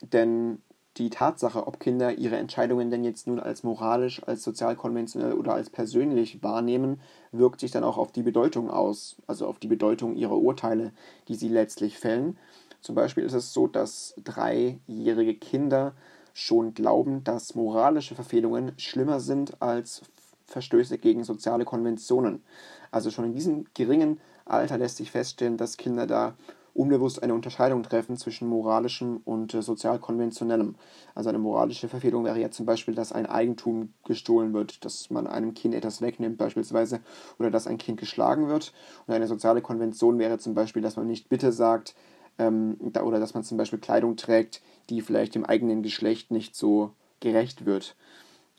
denn die Tatsache, ob Kinder ihre Entscheidungen denn jetzt nun als moralisch, als sozial konventionell oder als persönlich wahrnehmen, wirkt sich dann auch auf die Bedeutung aus, also auf die Bedeutung ihrer Urteile, die sie letztlich fällen. Zum Beispiel ist es so, dass dreijährige Kinder schon glauben, dass moralische Verfehlungen schlimmer sind als Verstöße gegen soziale Konventionen. Also schon in diesem geringen Alter lässt sich feststellen, dass Kinder da unbewusst eine Unterscheidung treffen zwischen moralischem und äh, sozial konventionellem. Also eine moralische Verfehlung wäre ja zum Beispiel, dass ein Eigentum gestohlen wird, dass man einem Kind etwas wegnimmt beispielsweise oder dass ein Kind geschlagen wird. Und eine soziale Konvention wäre zum Beispiel, dass man nicht bitte sagt ähm, oder dass man zum Beispiel Kleidung trägt, die vielleicht dem eigenen Geschlecht nicht so gerecht wird.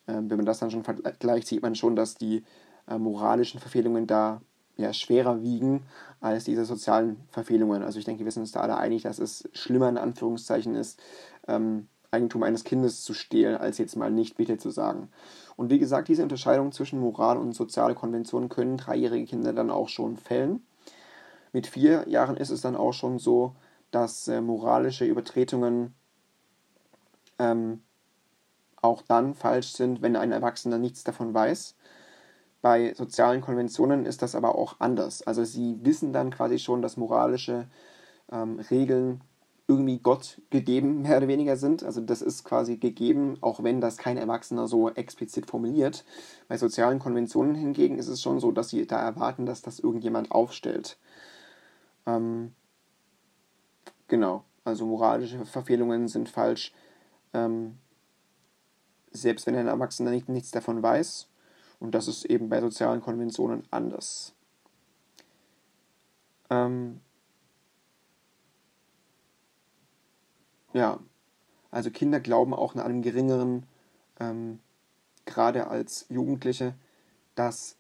Ähm, wenn man das dann schon vergleicht, sieht man schon, dass die äh, moralischen Verfehlungen da ja, schwerer wiegen als diese sozialen Verfehlungen. Also ich denke, wir sind uns da alle einig, dass es schlimmer in Anführungszeichen ist, ähm, Eigentum eines Kindes zu stehlen, als jetzt mal nicht bitte zu sagen. Und wie gesagt, diese Unterscheidung zwischen Moral und soziale Konventionen können dreijährige Kinder dann auch schon fällen. Mit vier Jahren ist es dann auch schon so, dass äh, moralische Übertretungen ähm, auch dann falsch sind, wenn ein Erwachsener nichts davon weiß. Bei sozialen Konventionen ist das aber auch anders. Also sie wissen dann quasi schon, dass moralische ähm, Regeln irgendwie Gott gegeben, mehr oder weniger sind. Also das ist quasi gegeben, auch wenn das kein Erwachsener so explizit formuliert. Bei sozialen Konventionen hingegen ist es schon so, dass sie da erwarten, dass das irgendjemand aufstellt. Ähm, genau, also moralische Verfehlungen sind falsch, ähm, selbst wenn ein Erwachsener nicht, nichts davon weiß. Und das ist eben bei sozialen Konventionen anders. Ähm ja, also Kinder glauben auch in einem geringeren, ähm, gerade als Jugendliche, dass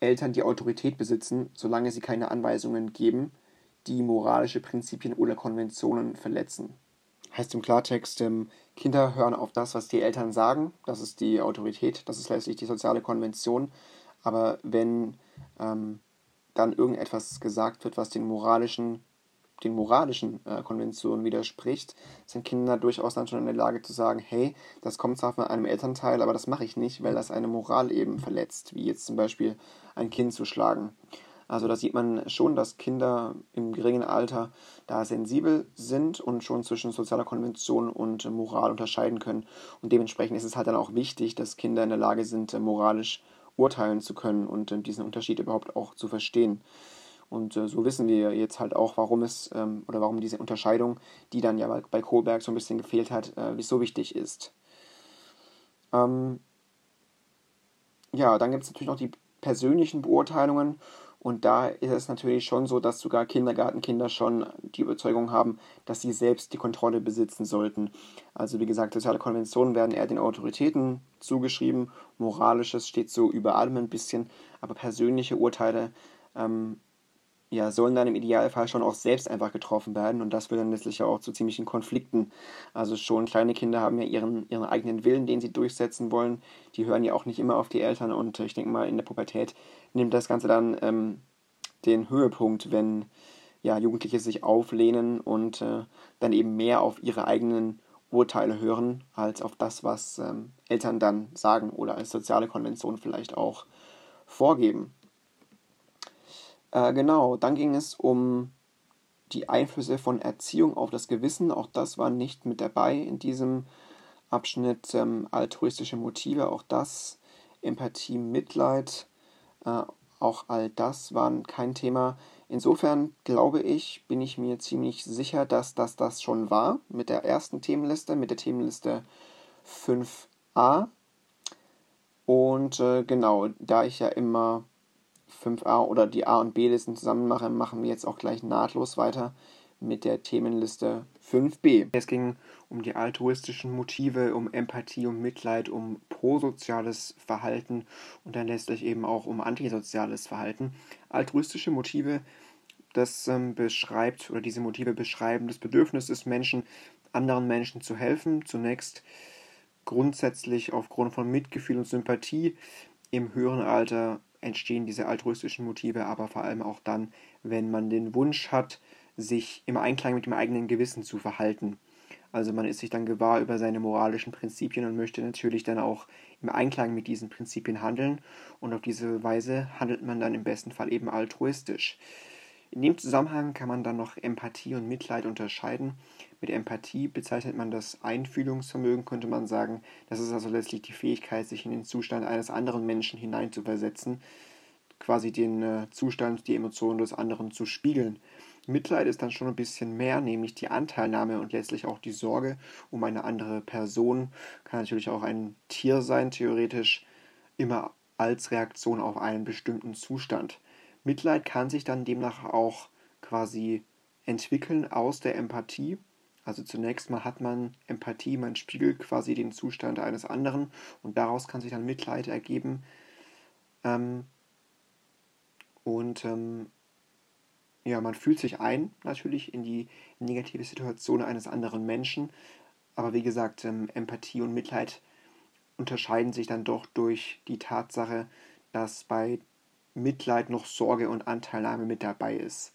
Eltern die Autorität besitzen, solange sie keine Anweisungen geben, die moralische Prinzipien oder Konventionen verletzen. Heißt im Klartext, ähm, Kinder hören auf das, was die Eltern sagen. Das ist die Autorität, das ist letztlich die soziale Konvention. Aber wenn ähm, dann irgendetwas gesagt wird, was den moralischen, den moralischen äh, Konventionen widerspricht, sind Kinder durchaus dann schon in der Lage zu sagen, hey, das kommt zwar von einem Elternteil, aber das mache ich nicht, weil das eine Moral eben verletzt, wie jetzt zum Beispiel ein Kind zu schlagen. Also da sieht man schon, dass Kinder im geringen Alter da sensibel sind und schon zwischen sozialer Konvention und Moral unterscheiden können. Und dementsprechend ist es halt dann auch wichtig, dass Kinder in der Lage sind, moralisch urteilen zu können und äh, diesen Unterschied überhaupt auch zu verstehen. Und äh, so wissen wir jetzt halt auch, warum es ähm, oder warum diese Unterscheidung, die dann ja bei, Kohlberg so ein bisschen gefehlt hat, äh, so wichtig ist. Ähm, ja, dann gibt es natürlich noch die persönlichen Beurteilungen und da ist es natürlich schon so, dass sogar Kindergartenkinder schon die Überzeugung haben, dass sie selbst die Kontrolle besitzen sollten. Also wie gesagt, soziale Konventionen werden eher den Autoritäten zugeschrieben, moralisches steht so über allem ein bisschen, aber persönliche Urteile ähm, ja, sollen dann im Idealfall schon auch selbst einfach getroffen werden und das führt dann letztlich auch zu ziemlichen Konflikten. Also schon kleine Kinder haben ja ihren, ihren eigenen Willen, den sie durchsetzen wollen. Die hören ja auch nicht immer auf die Eltern und ich denke mal, in der Pubertät nimmt das Ganze dann ähm, den Höhepunkt, wenn ja, Jugendliche sich auflehnen und äh, dann eben mehr auf ihre eigenen Urteile hören, als auf das, was ähm, Eltern dann sagen oder als soziale Konvention vielleicht auch vorgeben. Äh, genau, dann ging es um die Einflüsse von Erziehung auf das Gewissen. Auch das war nicht mit dabei in diesem Abschnitt. Ähm, altruistische Motive, auch das. Empathie, Mitleid, äh, auch all das waren kein Thema. Insofern glaube ich, bin ich mir ziemlich sicher, dass das das schon war mit der ersten Themenliste, mit der Themenliste 5a. Und äh, genau, da ich ja immer 5a oder die A- und B-Listen zusammen mache, machen wir jetzt auch gleich nahtlos weiter mit der Themenliste 5b. Es ging um die altruistischen Motive, um Empathie, um Mitleid, um prosoziales Verhalten und dann letztlich eben auch um antisoziales Verhalten. Altruistische Motive, das ähm, beschreibt oder diese Motive beschreiben das Bedürfnis des Menschen, anderen Menschen zu helfen. Zunächst grundsätzlich aufgrund von Mitgefühl und Sympathie. Im höheren Alter entstehen diese altruistischen Motive, aber vor allem auch dann, wenn man den Wunsch hat, sich im Einklang mit dem eigenen Gewissen zu verhalten. Also man ist sich dann gewahr über seine moralischen Prinzipien und möchte natürlich dann auch im Einklang mit diesen Prinzipien handeln und auf diese Weise handelt man dann im besten Fall eben altruistisch. In dem Zusammenhang kann man dann noch Empathie und Mitleid unterscheiden. Mit Empathie bezeichnet man das Einfühlungsvermögen, könnte man sagen. Das ist also letztlich die Fähigkeit, sich in den Zustand eines anderen Menschen hineinzuversetzen, quasi den äh, Zustand, die Emotionen des anderen zu spiegeln. Mitleid ist dann schon ein bisschen mehr, nämlich die Anteilnahme und letztlich auch die Sorge um eine andere Person. Kann natürlich auch ein Tier sein, theoretisch immer als Reaktion auf einen bestimmten Zustand. Mitleid kann sich dann demnach auch quasi entwickeln aus der Empathie. Also zunächst mal hat man Empathie, man spiegelt quasi den Zustand eines anderen und daraus kann sich dann Mitleid ergeben. Ähm, und ähm, ja, man fühlt sich ein natürlich in die negative Situation eines anderen Menschen. Aber wie gesagt, ähm, Empathie und Mitleid unterscheiden sich dann doch durch die Tatsache, dass bei Mitleid noch Sorge und Anteilnahme mit dabei ist.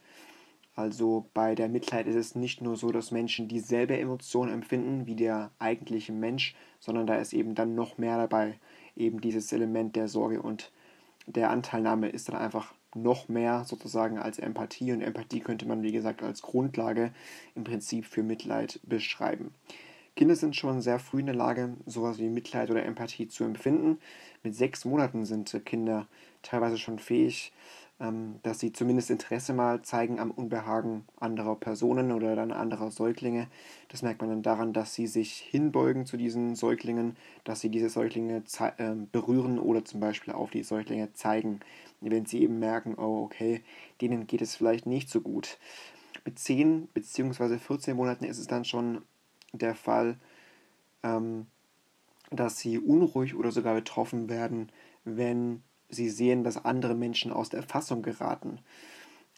Also bei der Mitleid ist es nicht nur so, dass Menschen dieselbe Emotion empfinden wie der eigentliche Mensch, sondern da ist eben dann noch mehr dabei. Eben dieses Element der Sorge und der Anteilnahme ist dann einfach noch mehr sozusagen als Empathie. Und Empathie könnte man, wie gesagt, als Grundlage im Prinzip für Mitleid beschreiben. Kinder sind schon sehr früh in der Lage, sowas wie Mitleid oder Empathie zu empfinden. Mit sechs Monaten sind Kinder teilweise schon fähig, ähm, dass sie zumindest Interesse mal zeigen am Unbehagen anderer Personen oder dann anderer Säuglinge. Das merkt man dann daran, dass sie sich hinbeugen zu diesen Säuglingen, dass sie diese Säuglinge äh, berühren oder zum Beispiel auf die Säuglinge zeigen, wenn sie eben merken, oh okay, denen geht es vielleicht nicht so gut. Mit 10 bzw. 14 Monaten ist es dann schon der Fall, ähm, dass sie unruhig oder sogar betroffen werden, wenn sie sehen, dass andere Menschen aus der Fassung geraten.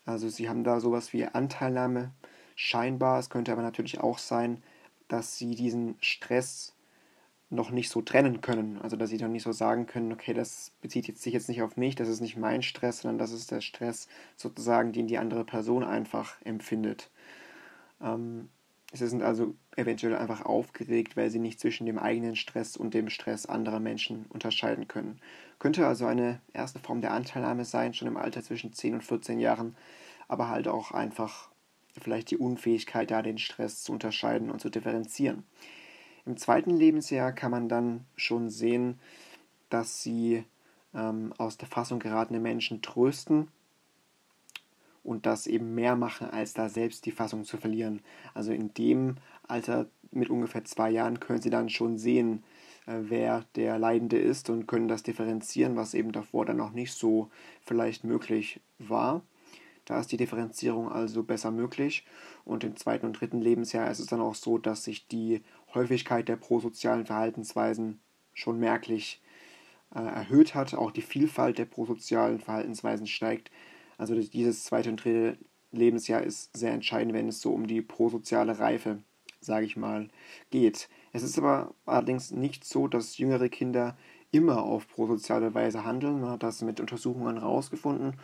Also sie haben da sowas wie Anteilnahme scheinbar. Es könnte aber natürlich auch sein, dass sie diesen Stress noch nicht so trennen können. Also dass sie dann nicht so sagen können, okay, das bezieht jetzt sich jetzt nicht auf mich, das ist nicht mein Stress, sondern das ist der Stress sozusagen, den die andere Person einfach empfindet. Ähm, Sie sind also eventuell einfach aufgeregt, weil sie nicht zwischen dem eigenen Stress und dem Stress anderer Menschen unterscheiden können. Könnte also eine erste Form der Anteilnahme sein, schon im Alter zwischen 10 und 14 Jahren, aber halt auch einfach vielleicht die Unfähigkeit, da den Stress zu unterscheiden und zu differenzieren. Im zweiten Lebensjahr kann man dann schon sehen, dass sie ähm, aus der Fassung geratene Menschen trösten und das eben mehr machen, als da selbst die Fassung zu verlieren. Also in dem Alter mit ungefähr zwei Jahren können sie dann schon sehen, äh, wer der Leidende ist und können das differenzieren, was eben davor dann noch nicht so vielleicht möglich war. Da ist die Differenzierung also besser möglich. Und im zweiten und dritten Lebensjahr ist es dann auch so, dass sich die Häufigkeit der prosozialen Verhaltensweisen schon merklich äh, erhöht hat. Auch die Vielfalt der prosozialen Verhaltensweisen steigt. Also dieses zweite und dritte Lebensjahr ist sehr entscheidend, wenn es so um die prosoziale Reife, sage ich mal, geht. Es ist aber allerdings nicht so, dass jüngere Kinder immer auf prosoziale Weise handeln. Man hat das mit Untersuchungen herausgefunden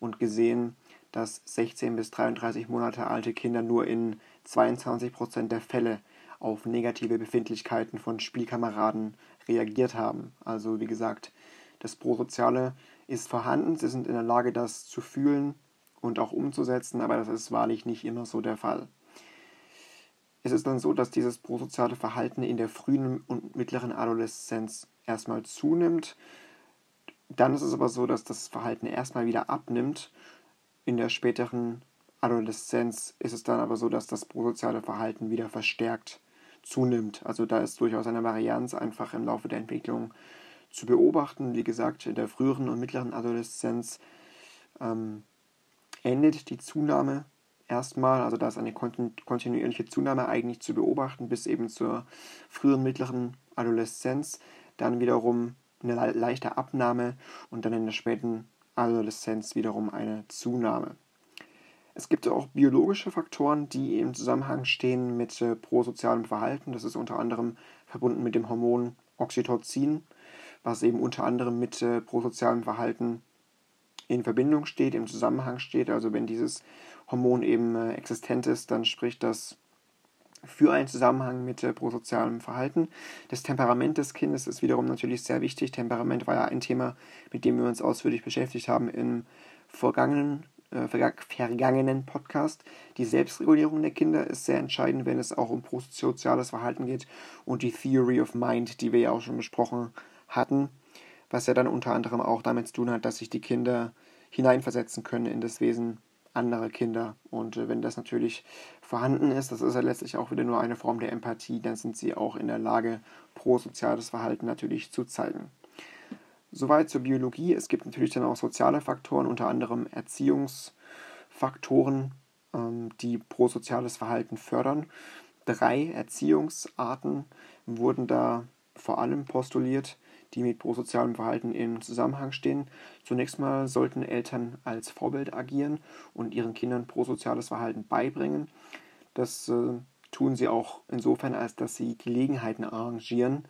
und gesehen, dass 16 bis 33 Monate alte Kinder nur in 22 Prozent der Fälle auf negative Befindlichkeiten von Spielkameraden reagiert haben. Also wie gesagt, das Prosoziale ist vorhanden, sie sind in der Lage, das zu fühlen und auch umzusetzen, aber das ist wahrlich nicht immer so der Fall. Es ist dann so, dass dieses prosoziale Verhalten in der frühen und mittleren Adoleszenz erstmal zunimmt. Dann ist es aber so, dass das Verhalten erstmal wieder abnimmt. In der späteren Adoleszenz ist es dann aber so, dass das prosoziale Verhalten wieder verstärkt zunimmt. Also da ist durchaus eine Varianz einfach im Laufe der Entwicklung zu beobachten. Wie gesagt, in der früheren und mittleren Adoleszenz ähm, endet die Zunahme erstmal, also da ist eine kontinuierliche Zunahme eigentlich zu beobachten bis eben zur frühen mittleren Adoleszenz, dann wiederum eine leichte Abnahme und dann in der späten Adoleszenz wiederum eine Zunahme. Es gibt auch biologische Faktoren, die im Zusammenhang stehen mit äh, prosozialem Verhalten. Das ist unter anderem verbunden mit dem Hormon Oxytocin, was eben unter anderem mit äh, prosozialem Verhalten in Verbindung steht, im Zusammenhang steht. Also wenn dieses Hormon eben äh, existent ist, dann spricht das für einen Zusammenhang mit äh, prosozialem Verhalten. Das Temperament des Kindes ist wiederum natürlich sehr wichtig. Temperament war ja ein Thema, mit dem wir uns ausführlich beschäftigt haben im vergangenen, äh, vergangenen Podcast. Die Selbstregulierung der Kinder ist sehr entscheidend, wenn es auch um prosoziales Verhalten geht und die Theory of Mind, die wir ja auch schon besprochen hatten, was ja dann unter anderem auch damit zu tun hat, dass sich die Kinder hineinversetzen können in das Wesen anderer Kinder. Und äh, wenn das natürlich vorhanden ist, das ist ja letztlich auch wieder nur eine Form der Empathie, dann sind sie auch in der Lage, prosoziales Verhalten natürlich zu zeigen. Soweit zur Biologie. Es gibt natürlich dann auch soziale Faktoren, unter anderem Erziehungsfaktoren, ähm, die prosoziales Verhalten fördern. Drei Erziehungsarten wurden da vor allem postuliert die mit prosozialem Verhalten im Zusammenhang stehen. Zunächst mal sollten Eltern als Vorbild agieren und ihren Kindern prosoziales Verhalten beibringen. Das äh, tun sie auch insofern, als dass sie Gelegenheiten arrangieren,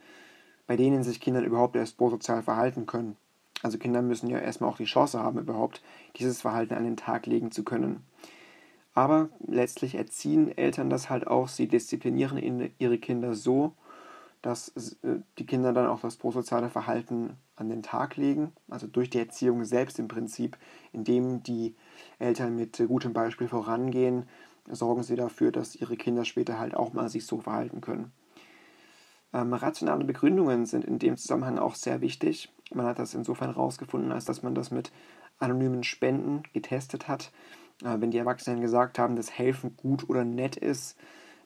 bei denen sich Kinder überhaupt erst prosozial verhalten können. Also Kinder müssen ja erstmal auch die Chance haben, überhaupt dieses Verhalten an den Tag legen zu können. Aber letztlich erziehen Eltern das halt auch, sie disziplinieren ihre Kinder so, dass äh, die Kinder dann auch das prosoziale Verhalten an den Tag legen, also durch die Erziehung selbst im Prinzip, indem die Eltern mit gutem Beispiel vorangehen, sorgen sie dafür, dass ihre Kinder später halt auch mal sich so verhalten können. Ähm, rationale Begründungen sind in dem Zusammenhang auch sehr wichtig. Man hat das insofern herausgefunden, als dass man das mit anonymen Spenden getestet hat. Äh, wenn die Erwachsenen gesagt haben, dass Helfen gut oder nett ist,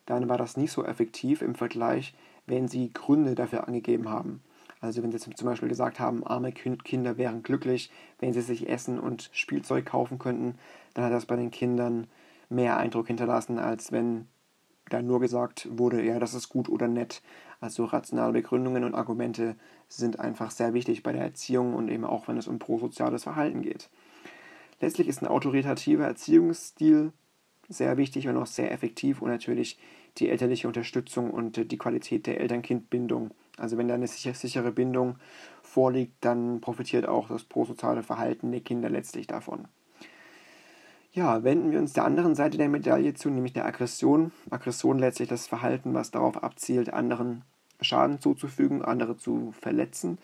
dann war das nicht so effektiv im Vergleich wenn sie Gründe dafür angegeben haben. Also wenn sie zum Beispiel gesagt haben, arme Kinder wären glücklich, wenn sie sich Essen und Spielzeug kaufen könnten, dann hat das bei den Kindern mehr Eindruck hinterlassen, als wenn da nur gesagt wurde, ja, das ist gut oder nett. Also rationale Begründungen und Argumente sind einfach sehr wichtig bei der Erziehung und eben auch, wenn es um prosoziales Verhalten geht. Letztlich ist ein autoritativer Erziehungsstil sehr wichtig und auch sehr effektiv und natürlich die elterliche Unterstützung und die Qualität der Eltern-Kind-Bindung. Also wenn da eine sichere Bindung vorliegt, dann profitiert auch das prosoziale Verhalten der Kinder letztlich davon. Ja, wenden wir uns der anderen Seite der Medaille zu, nämlich der Aggression. Aggression letztlich das Verhalten, was darauf abzielt, anderen Schaden zuzufügen, andere zu verletzen.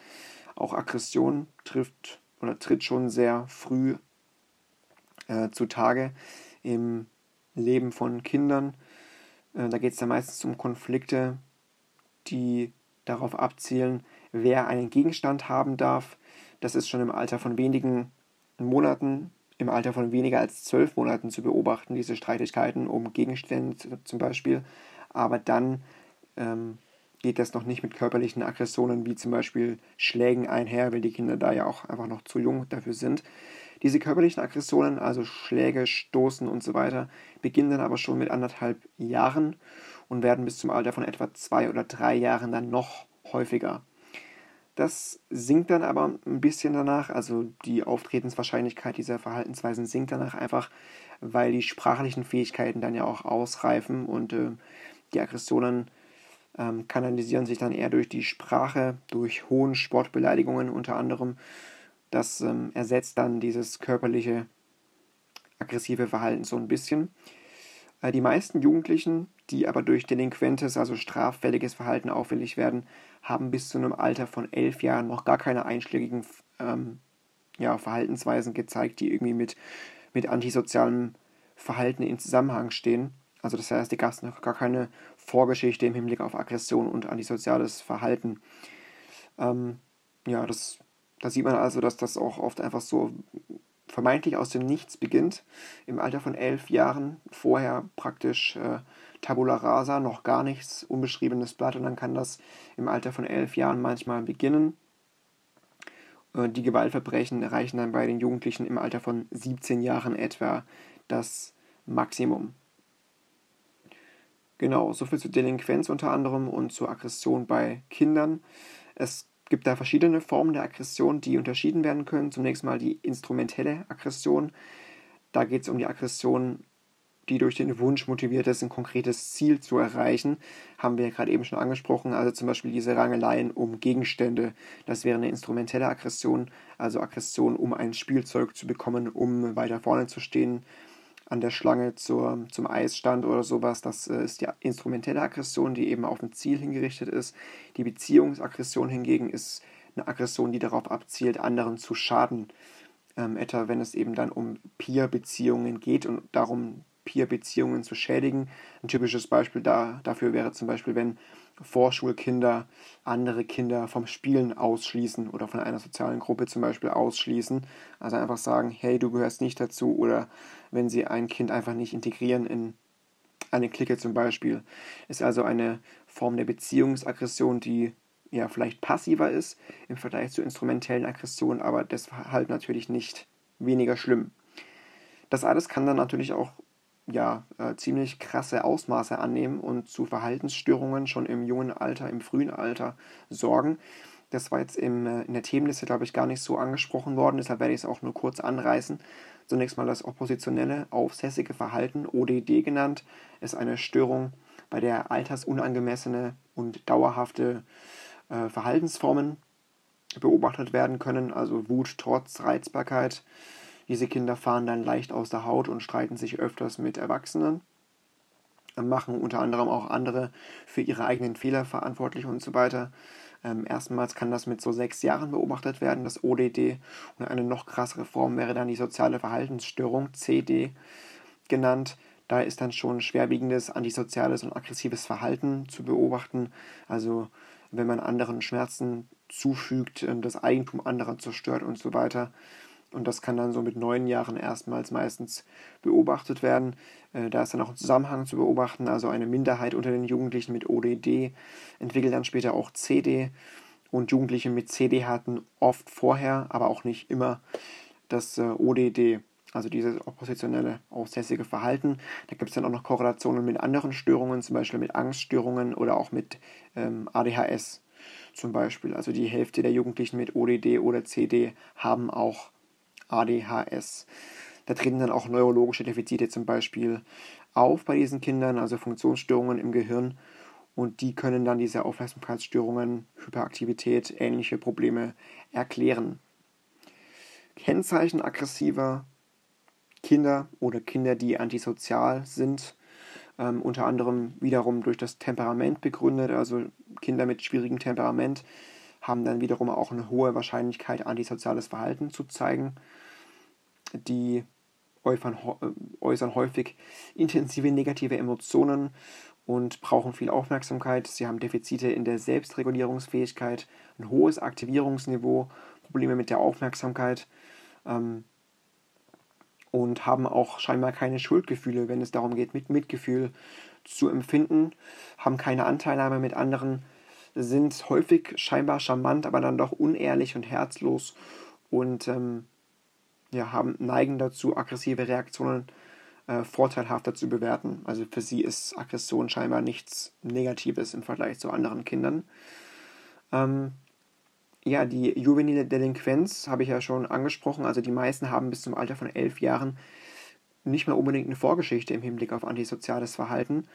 Auch Aggression trifft oder tritt schon sehr früh äh, zutage im Leben von Kindern. Äh, da geht es dann meistens um Konflikte, die darauf abzielen, wer einen Gegenstand haben darf. Das ist schon im Alter von wenigen Monaten, im Alter von weniger als zwölf Monaten zu beobachten, diese Streitigkeiten um Gegenstände zum Beispiel. Aber dann ähm, geht das noch nicht mit körperlichen Aggressionen wie zum Beispiel Schlägen einher, weil die Kinder da ja auch einfach noch zu jung dafür sind. Diese körperlichen Aggressionen, also Schläge, Stoßen und so weiter, beginnen dann aber schon mit anderthalb Jahren und werden bis zum Alter von etwa zwei oder drei Jahren dann noch häufiger. Das sinkt dann aber ein bisschen danach, also die Auftretenswahrscheinlichkeit dieser Verhaltensweisen sinkt danach einfach, weil die sprachlichen Fähigkeiten dann ja auch ausreifen und äh, die Aggressionen ähm, kanalisieren sich dann eher durch die Sprache, durch hohen Sportbeleidigungen unter anderem das ähm, ersetzt dann dieses körperliche, aggressive Verhalten so ein bisschen. Äh, die meisten Jugendlichen, die aber durch delinquentes, also straffälliges Verhalten auffällig werden, haben bis zu einem Alter von elf Jahren noch gar keine einschlägigen ähm, ja, Verhaltensweisen gezeigt, die irgendwie mit, mit antisozialem Verhalten in Zusammenhang stehen. Also das heißt, die gab noch gar keine Vorgeschichte im Hinblick auf Aggression und antisoziales Verhalten. Ähm, ja, das da sieht man also, dass das auch oft einfach so vermeintlich aus dem Nichts beginnt. Im Alter von elf Jahren, vorher praktisch äh, Tabula rasa, noch gar nichts, unbeschriebenes Blatt und dann kann das im Alter von elf Jahren manchmal beginnen. Äh, die Gewaltverbrechen erreichen dann bei den Jugendlichen im Alter von 17 Jahren etwa das Maximum. Genau, soviel zur Delinquenz unter anderem und zur Aggression bei Kindern. Es gibt da verschiedene Formen der Aggression, die unterschieden werden können. Zunächst mal die instrumentelle Aggression. Da geht es um die Aggression, die durch den Wunsch motiviert ist, ein konkretes Ziel zu erreichen. Haben wir ja gerade eben schon angesprochen. Also zum Beispiel diese Rangeleien um Gegenstände. Das wäre eine instrumentelle Aggression. Also Aggression, um ein Spielzeug zu bekommen, um weiter vorne zu stehen an der Schlange zur, zum Eisstand oder sowas. Das äh, ist die instrumentelle Aggression, die eben auf ein Ziel hingerichtet ist. Die Beziehungsaggression hingegen ist eine Aggression, die darauf abzielt, anderen zu schaden. Ähm, etwa wenn es eben dann um Peer-Beziehungen geht und darum, Peer-Beziehungen zu schädigen. Ein typisches Beispiel da, dafür wäre zum Beispiel, wenn Vorschulkinder andere Kinder vom Spielen ausschließen oder von einer sozialen Gruppe zum Beispiel ausschließen. Also einfach sagen, hey, du gehörst nicht dazu oder wenn sie ein Kind einfach nicht integrieren in eine Clique zum Beispiel. Ist also eine Form der Beziehungsaggression, die ja vielleicht passiver ist im Vergleich zu instrumentellen Aggressionen, aber deshalb natürlich nicht weniger schlimm. Das alles kann dann natürlich auch ja, äh, ziemlich krasse Ausmaße annehmen und zu Verhaltensstörungen schon im jungen Alter, im frühen Alter sorgen. Das war jetzt im, äh, in der Themenliste, glaube ich, gar nicht so angesprochen worden, deshalb werde ich es auch nur kurz anreißen. Zunächst mal das oppositionelle, aufsässige Verhalten, ODD genannt, ist eine Störung, bei der altersunangemessene und dauerhafte äh, Verhaltensformen beobachtet werden können, also Wut, Trotz, Reizbarkeit, diese Kinder fahren dann leicht aus der Haut und streiten sich öfters mit Erwachsenen, machen unter anderem auch andere für ihre eigenen Fehler verantwortlich und so weiter. Ähm, erstmals kann das mit so sechs Jahren beobachtet werden, das ODD. Und eine noch krassere Form wäre dann die soziale Verhaltensstörung, CD genannt. Da ist dann schon schwerwiegendes antisoziales und aggressives Verhalten zu beobachten. Also wenn man anderen Schmerzen zufügt, ähm, das Eigentum anderer zerstört und so weiter. Und das kann dann so mit neun Jahren erstmals meistens beobachtet werden. Äh, da ist dann auch ein Zusammenhang zu beobachten. Also eine Minderheit unter den Jugendlichen mit ODD entwickelt dann später auch CD. Und Jugendliche mit CD hatten oft vorher, aber auch nicht immer, das äh, ODD, also dieses oppositionelle, aussässige Verhalten. Da gibt es dann auch noch Korrelationen mit anderen Störungen, zum Beispiel mit Angststörungen oder auch mit ähm, ADHS zum Beispiel. Also die Hälfte der Jugendlichen mit ODD oder CD haben auch ADHS. Da treten dann auch neurologische Defizite zum Beispiel auf bei diesen Kindern, also Funktionsstörungen im Gehirn. Und die können dann diese Aufmerksamkeitsstörungen, Hyperaktivität, ähnliche Probleme erklären. Kennzeichen aggressiver Kinder oder Kinder, die antisozial sind, ähm, unter anderem wiederum durch das Temperament begründet. Also Kinder mit schwierigem Temperament haben dann wiederum auch eine hohe Wahrscheinlichkeit, antisoziales Verhalten zu zeigen die äußern häufig intensive negative Emotionen und brauchen viel Aufmerksamkeit. Sie haben Defizite in der Selbstregulierungsfähigkeit, ein hohes Aktivierungsniveau, Probleme mit der Aufmerksamkeit ähm, und haben auch scheinbar keine Schuldgefühle, wenn es darum geht, mit Mitgefühl zu empfinden, haben keine Anteilnahme mit anderen, sind häufig scheinbar charmant, aber dann doch unehrlich und herzlos und ähm, ja, haben, neigen dazu, aggressive Reaktionen äh, vorteilhafter zu bewerten. Also für sie ist Aggression scheinbar nichts Negatives im Vergleich zu anderen Kindern. Ähm, ja, die juvenile Delinquenz habe ich ja schon angesprochen. Also die meisten haben bis zum Alter von elf Jahren nicht mehr unbedingt eine Vorgeschichte im Hinblick auf antisoziales Verhalten.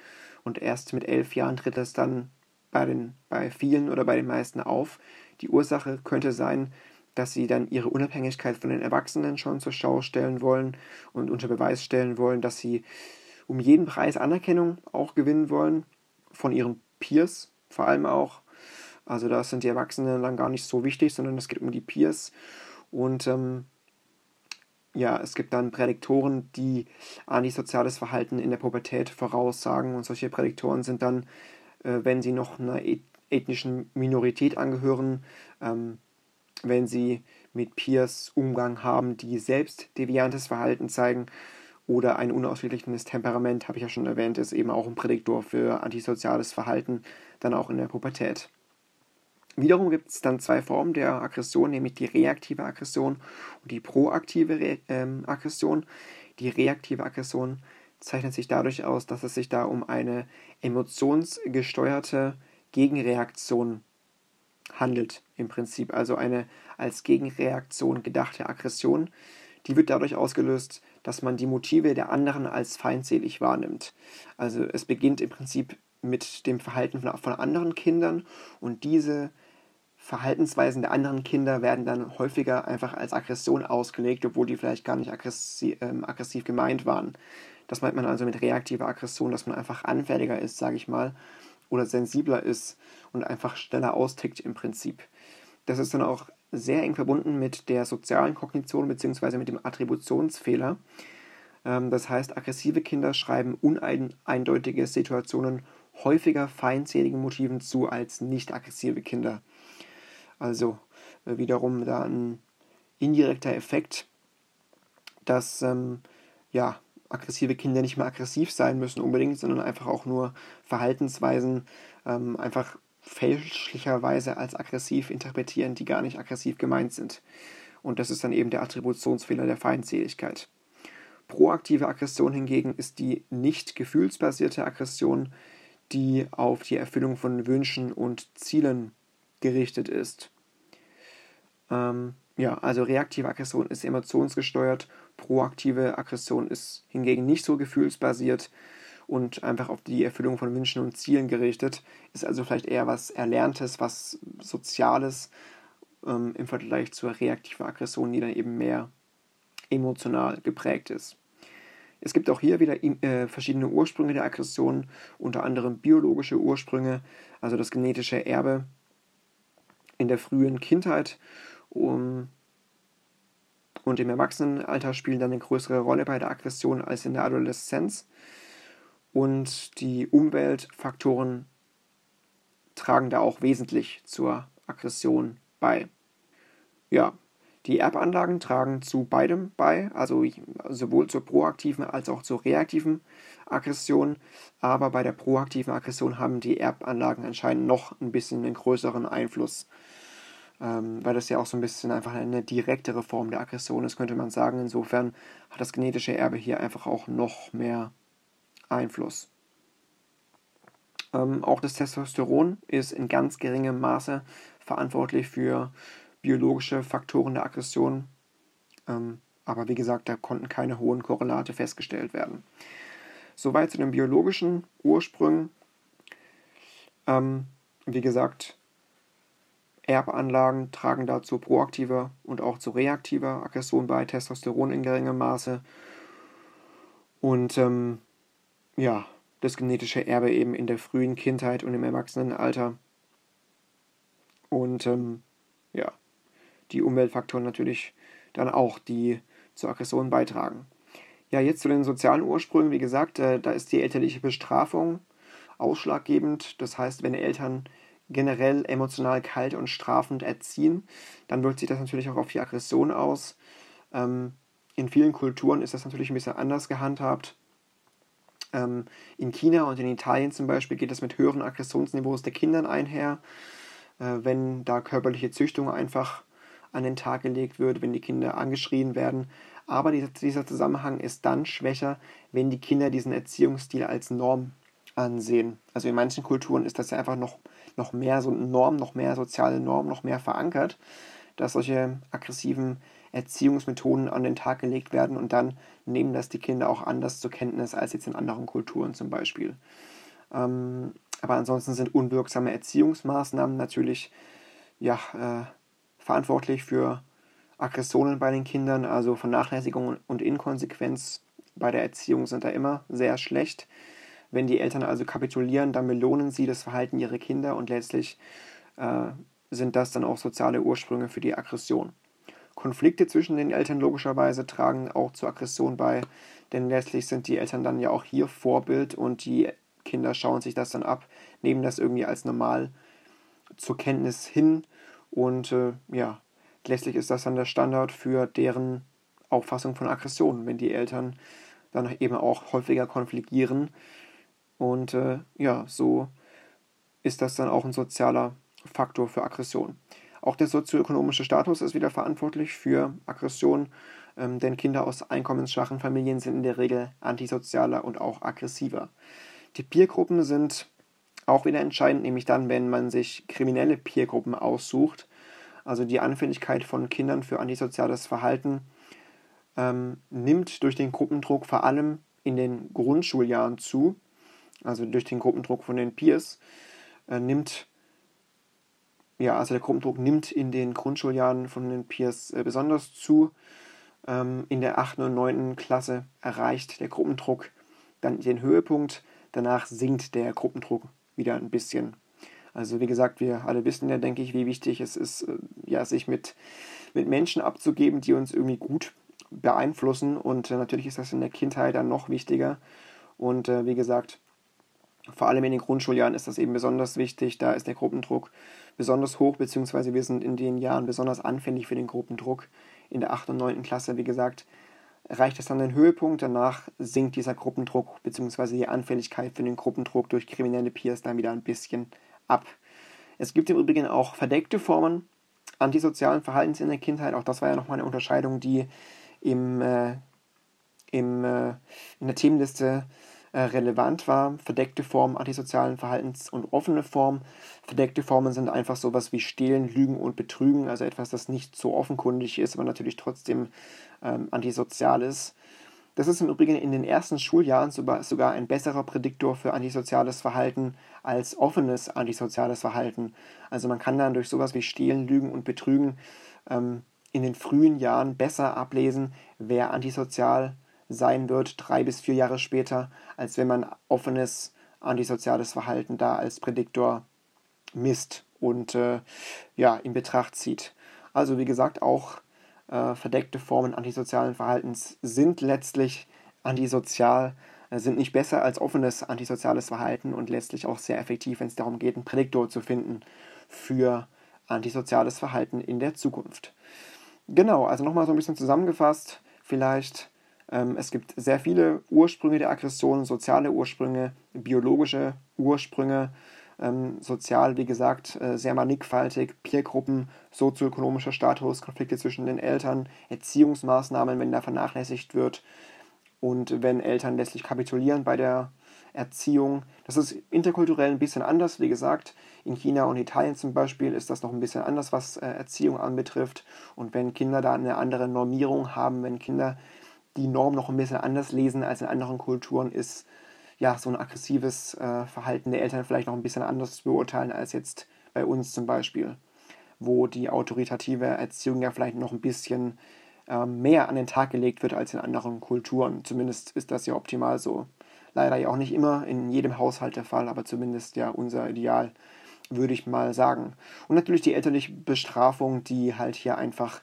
Und erst mit elf Jahren tritt das dann bei, den, bei vielen oder bei den meisten auf. Die Ursache könnte sein, dass sie dann ihre Unabhängigkeit von den Erwachsenen schon zur Schau stellen wollen und unter Beweis stellen wollen, dass sie um jeden Preis Anerkennung auch gewinnen wollen, von ihren Peers vor allem auch. Also da sind die Erwachsenen dann gar nicht so wichtig, sondern es geht um die Peers. Und ähm, ja, es gibt dann Prädiktoren, die antisoziales Verhalten in der Pubertät voraussagen. Und solche Prädiktoren sind dann, wenn sie noch einer ethnischen Minorität angehören, ähm, wenn sie mit Peers Umgang haben, die selbst deviantes Verhalten zeigen oder ein unausgeglichenes Temperament, habe ich ja schon erwähnt, ist eben auch ein Prädiktor für antisoziales Verhalten, dann auch in der Pubertät. Wiederum gibt es dann zwei Formen der Aggression, nämlich die reaktive Aggression und die proaktive Re ähm, Aggression. Die reaktive Aggression zeichnet sich dadurch aus, dass es sich da um eine emotionsgesteuerte Gegenreaktion handelt, im Prinzip. Also eine als Gegenreaktion gedachte Aggression. Die wird dadurch ausgelöst, dass man die Motive der anderen als feindselig wahrnimmt. Also es beginnt im Prinzip mit dem Verhalten von, anderen Kindern und diese Verhaltensweisen der anderen Kinder werden dann häufiger einfach als Aggression ausgelegt, obwohl die vielleicht gar nicht aggressiv, ähm, aggressiv gemeint waren. Das meint man also mit reaktiver Aggression, dass man einfach anfälliger ist, sage ich mal, oder sensibler ist und einfach schneller austickt im Prinzip. Das ist dann auch sehr eng verbunden mit der sozialen Kognition bzw. mit dem Attributionsfehler. Ähm, das heißt, aggressive Kinder schreiben uneindeutige Situationen häufiger feindseligen Motiven zu als nicht aggressive Kinder. Also äh, wiederum da ein indirekter Effekt, dass ähm, ja, aggressive Kinder nicht mehr aggressiv sein müssen unbedingt, sondern einfach auch nur Verhaltensweisen ähm, einfach fälschlicherweise als aggressiv interpretieren, die gar nicht aggressiv gemeint sind. Und das ist dann eben der Attributionsfehler der Feindseligkeit. Proaktive Aggression hingegen ist die nicht gefühlsbasierte Aggression, die auf die Erfüllung von Wünschen und Zielen gerichtet ist. Ähm, ja, also reaktive Aggression ist emotionsgesteuert, proaktive Aggression ist hingegen nicht so gefühlsbasiert und einfach auf die Erfüllung von Wünschen und Zielen gerichtet, ist also vielleicht eher was Erlerntes, was Soziales ähm, im Vergleich zur reaktiven Aggression, die dann eben mehr emotional geprägt ist. Es gibt auch hier wieder äh, verschiedene Ursprünge der Aggression, unter anderem biologische Ursprünge, also das genetische Erbe in der frühen Kindheit um, und im Erwachsenenalter spielen dann eine größere Rolle bei der Aggression als in der Adoleszenz. Und die Umweltfaktoren tragen da auch wesentlich zur Aggression bei. Ja, die Erbanlagen tragen zu beidem bei, also sowohl zur proaktiven als auch zur reaktiven Aggression. Aber bei der proaktiven Aggression haben die Erbanlagen anscheinend noch ein bisschen einen größeren Einfluss, ähm, weil das ja auch so ein bisschen einfach eine direktere Form der Aggression ist, könnte man sagen. Insofern hat das genetische Erbe hier einfach auch noch mehr Einfluss. Ähm, auch das Testosteron ist in ganz geringem Maße verantwortlich für biologische Faktoren der Aggression. Ähm, aber wie gesagt, da konnten keine hohen Korrelate festgestellt werden. Soweit zu den biologischen Ursprüngen. Ähm, wie gesagt, Erbanlagen tragen dazu proaktive und auch zu reaktiver Aggression bei, Testosteron in geringem Maße. Und ähm, ja, das genetische Erbe eben in der frühen Kindheit und im Erwachsenenalter. Und ähm, ja, die Umweltfaktoren natürlich dann auch, die zur Aggression beitragen. Ja, jetzt zu den sozialen Ursprüngen. Wie gesagt, äh, da ist die elterliche Bestrafung ausschlaggebend. Das heißt, wenn Eltern generell emotional kalt und strafend erziehen, dann wirkt sich das natürlich auch auf die Aggression aus. Ähm, in vielen Kulturen ist das natürlich ein bisschen anders gehandhabt. Ähm, in China und in Italien zum Beispiel geht es mit höheren Aggressionsniveaus der Kindern einher, äh, wenn da körperliche Züchtung einfach an den Tag gelegt wird, wenn die Kinder angeschrien werden. Aber dieser, Zusammenhang ist dann schwächer, wenn die Kinder diesen Erziehungsstil als Norm ansehen. Also in manchen Kulturen ist das ja einfach noch, noch mehr so eine Norm, noch mehr soziale Norm, noch mehr verankert, dass solche aggressiven Erziehungsmethoden an den Tag gelegt werden und dann nehmen das die Kinder auch anders zur Kenntnis als jetzt in anderen Kulturen zum Beispiel. Ähm, aber ansonsten sind unwirksame Erziehungsmaßnahmen natürlich ja, äh, verantwortlich für Aggressionen bei den Kindern, also Vernachlässigung und Inkonsequenz bei der Erziehung sind da immer sehr schlecht. Wenn die Eltern also kapitulieren, dann belohnen sie das Verhalten ihrer Kinder und letztlich äh, sind das dann auch soziale Ursprünge für die Aggression. Konflikte zwischen den Eltern logischerweise tragen auch zur Aggression bei, denn letztlich sind die Eltern dann ja auch hier Vorbild und die Kinder schauen sich das dann ab, nehmen das irgendwie als normal zur Kenntnis hin und äh, ja, letztlich ist das dann der Standard für deren Auffassung von Aggression, wenn die Eltern dann eben auch häufiger konfligieren und äh, ja, so ist das dann auch ein sozialer Faktor für Aggression. Auch der sozioökonomische Status ist wieder verantwortlich für Aggression, ähm, denn Kinder aus einkommensschwachen Familien sind in der Regel antisozialer und auch aggressiver. Die Peergruppen sind auch wieder entscheidend, nämlich dann, wenn man sich kriminelle Peergruppen aussucht. Also die Anfälligkeit von Kindern für antisoziales Verhalten ähm, nimmt durch den Gruppendruck vor allem in den Grundschuljahren zu, also durch den Gruppendruck von den Peers, äh, nimmt ja, also der Gruppendruck nimmt in den Grundschuljahren von den Peers äh, besonders zu. Ähm, in der 8. und 9. Klasse erreicht der Gruppendruck dann den Höhepunkt. Danach sinkt der Gruppendruck wieder ein bisschen. Also wie gesagt, wir alle wissen ja, denke ich, wie wichtig es ist, äh, ja, sich mit, mit Menschen abzugeben, die uns irgendwie gut beeinflussen. Und äh, natürlich ist das in der Kindheit dann noch wichtiger. Und äh, wie gesagt, vor allem in den Grundschuljahren ist das eben besonders wichtig. Da ist der Gruppendruck besonders hoch, beziehungsweise wir sind in den Jahren besonders anfällig für den Gruppendruck. In der 8. und 9. Klasse, wie gesagt, erreicht es dann den Höhepunkt. Danach sinkt dieser Gruppendruck, beziehungsweise die Anfälligkeit für den Gruppendruck durch kriminelle Peers dann wieder ein bisschen ab. Es gibt im Übrigen auch verdeckte Formen antisozialen Verhaltens in der Kindheit. Auch das war ja nochmal eine Unterscheidung, die im, äh, im, äh, in der Themenliste relevant war. Verdeckte Formen antisozialen Verhaltens und offene Formen. Verdeckte Formen sind einfach sowas wie Stehlen, Lügen und Betrügen, also etwas, das nicht so offenkundig ist, aber natürlich trotzdem ähm, antisozial ist. Das ist im Übrigen in den ersten Schuljahren sogar ein besserer Prädiktor für antisoziales Verhalten als offenes antisoziales Verhalten. Also man kann dann durch sowas wie Stehlen, Lügen und Betrügen ähm, in den frühen Jahren besser ablesen, wer antisozial sein wird, drei bis vier Jahre später, als wenn man offenes antisoziales Verhalten da als Prädiktor misst und äh, ja, in Betracht zieht. Also wie gesagt, auch äh, verdeckte Formen antisozialen Verhaltens sind letztlich antisozial, äh, sind nicht besser als offenes antisoziales Verhalten und letztlich auch sehr effektiv, wenn es darum geht, einen Prädiktor zu finden für antisoziales Verhalten in der Zukunft. Genau, also nochmal so ein bisschen zusammengefasst, vielleicht es gibt sehr viele Ursprünge der Aggression, soziale Ursprünge, biologische Ursprünge, ähm, sozial, wie gesagt, äh, sehr mannigfaltig, Peergruppen, sozioökonomischer Status, Konflikte zwischen den Eltern, Erziehungsmaßnahmen, wenn da vernachlässigt wird und wenn Eltern letztlich kapitulieren bei der Erziehung. Das ist interkulturell ein bisschen anders, wie gesagt. In China und Italien zum Beispiel ist das noch ein bisschen anders, was äh, Erziehung anbetrifft. Und wenn Kinder da eine andere Normierung haben, wenn Kinder die Norm noch ein bisschen anders lesen als in anderen Kulturen, ist ja so ein aggressives äh, Verhalten der Eltern vielleicht noch ein bisschen anders zu beurteilen als jetzt bei uns zum Beispiel, wo die autoritative Erziehung ja vielleicht noch ein bisschen äh, mehr an den Tag gelegt wird als in anderen Kulturen. Zumindest ist das ja optimal so. Leider ja auch nicht immer in jedem Haushalt der Fall, aber zumindest ja unser Ideal, würde ich mal sagen. Und natürlich die elterliche Bestrafung, die halt hier einfach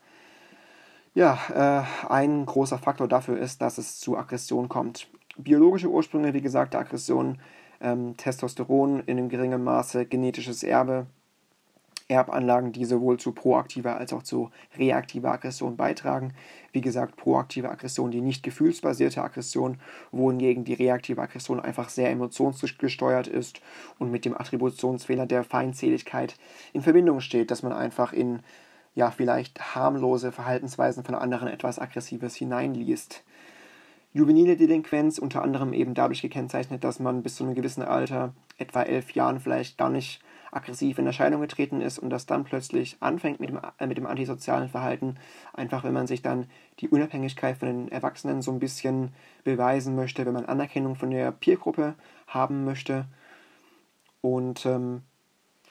ja, äh, ein großer Faktor dafür ist, dass es zu Aggression kommt. Biologische Ursprünge, wie gesagt, der Aggression, ähm, Testosteron in einem geringen Maße, genetisches Erbe, Erbanlagen, die sowohl zu proaktiver als auch zu reaktiver Aggression beitragen. Wie gesagt, proaktive Aggression, die nicht gefühlsbasierte Aggression, wohingegen die reaktive Aggression einfach sehr emotionsgesteuert ist und mit dem Attributionsfehler der Feindseligkeit in Verbindung steht, dass man einfach in ja vielleicht harmlose Verhaltensweisen von anderen etwas Aggressives hineinliest. Juvenile Delinquenz unter anderem eben dadurch gekennzeichnet, dass man bis zu einem gewissen Alter, etwa elf Jahren vielleicht gar nicht aggressiv in Erscheinung getreten ist und das dann plötzlich anfängt mit dem, äh, mit dem antisozialen Verhalten, einfach wenn man sich dann die Unabhängigkeit von den Erwachsenen so ein bisschen beweisen möchte, wenn man Anerkennung von der Peergruppe haben möchte. Und ähm,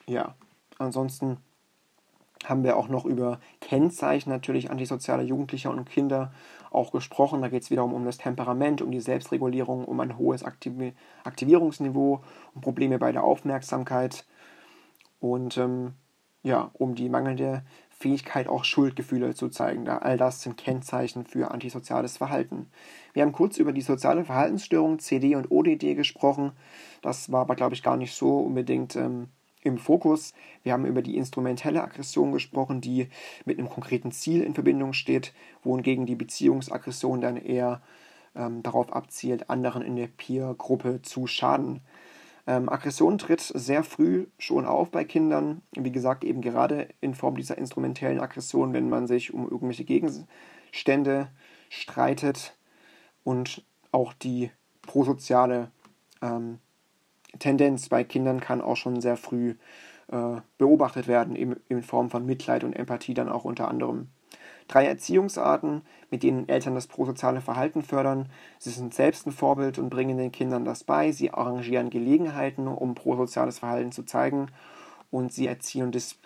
ja, ansonsten haben wir auch noch über Kennzeichen natürlich antisozialer Jugendlicher und Kinder auch gesprochen. Da geht es wiederum um das Temperament, um die Selbstregulierung, um ein hohes Aktiv Aktivierungsniveau, um Probleme bei der Aufmerksamkeit und ähm, ja, um die mangelnde Fähigkeit, auch Schuldgefühle zu zeigen. Da all das sind Kennzeichen für antisoziales Verhalten. Wir haben kurz über die soziale Verhaltensstörung CD und ODD gesprochen. Das war aber, glaube ich, gar nicht so unbedingt ähm, im Fokus. Wir haben über die instrumentelle Aggression gesprochen, die mit einem konkreten Ziel in Verbindung steht, wohingegen die Beziehungsaggression dann eher ähm, darauf abzielt, anderen in der Peer-Gruppe zu schaden. Ähm, Aggression tritt sehr früh schon auf bei Kindern. Wie gesagt, eben gerade in Form dieser instrumentellen Aggression, wenn man sich um irgendwelche Gegenstände streitet und auch die prosoziale ähm, Tendenz bei Kindern kann auch schon sehr früh äh, beobachtet werden, in, in Form von Mitleid und Empathie dann auch unter anderem. Drei Erziehungsarten, mit denen Eltern das prosoziale Verhalten fördern. Sie sind selbst ein Vorbild und bringen den Kindern das bei. Sie arrangieren Gelegenheiten, um prosoziales Verhalten zu zeigen. Und sie erziehen und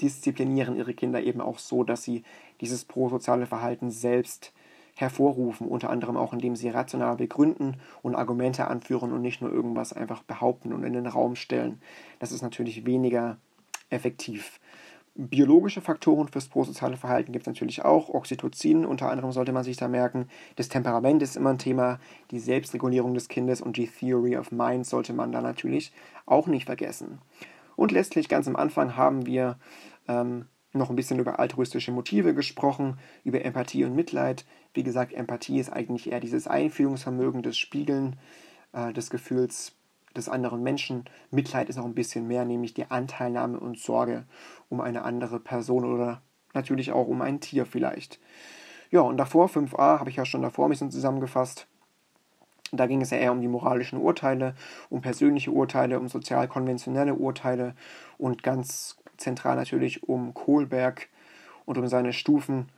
disziplinieren ihre Kinder eben auch so, dass sie dieses prosoziale Verhalten selbst hervorrufen, unter anderem auch indem sie rational begründen und Argumente anführen und nicht nur irgendwas einfach behaupten und in den Raum stellen. Das ist natürlich weniger effektiv. Biologische Faktoren fürs prosoziale Verhalten gibt es natürlich auch. Oxytocin unter anderem sollte man sich da merken. Das Temperament ist immer ein Thema. Die Selbstregulierung des Kindes und die Theory of Mind sollte man da natürlich auch nicht vergessen. Und letztlich ganz am Anfang haben wir ähm, noch ein bisschen über altruistische Motive gesprochen, über Empathie und Mitleid. Wie gesagt, Empathie ist eigentlich eher dieses Einfühlungsvermögen, das Spiegeln äh, des Gefühls des anderen Menschen. Mitleid ist noch ein bisschen mehr, nämlich die Anteilnahme und Sorge um eine andere Person oder natürlich auch um ein Tier vielleicht. Ja, und davor, 5a, habe ich ja schon davor ein bisschen zusammengefasst. Da ging es ja eher um die moralischen Urteile, um persönliche Urteile, um sozial konventionelle Urteile und ganz zentral natürlich um Kohlberg und um seine Stufen.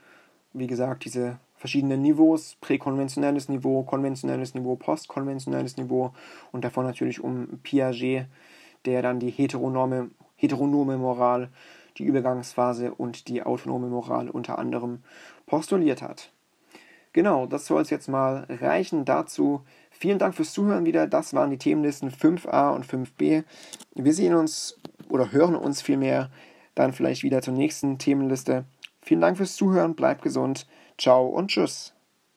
Wie gesagt, diese verschiedenen Niveaus, präkonventionelles Niveau, konventionelles Niveau, postkonventionelles Niveau und davon natürlich um Piaget, der dann die heteronome, heteronome Moral, die Übergangsphase und die autonome Moral unter anderem postuliert hat. Genau, das soll es jetzt mal reichen dazu. Vielen Dank fürs Zuhören wieder. Das waren die Themenlisten 5a und 5b. Wir sehen uns oder hören uns vielmehr dann vielleicht wieder zur nächsten Themenliste. Vielen Dank fürs Zuhören, bleibt gesund. Ciao und tschüss.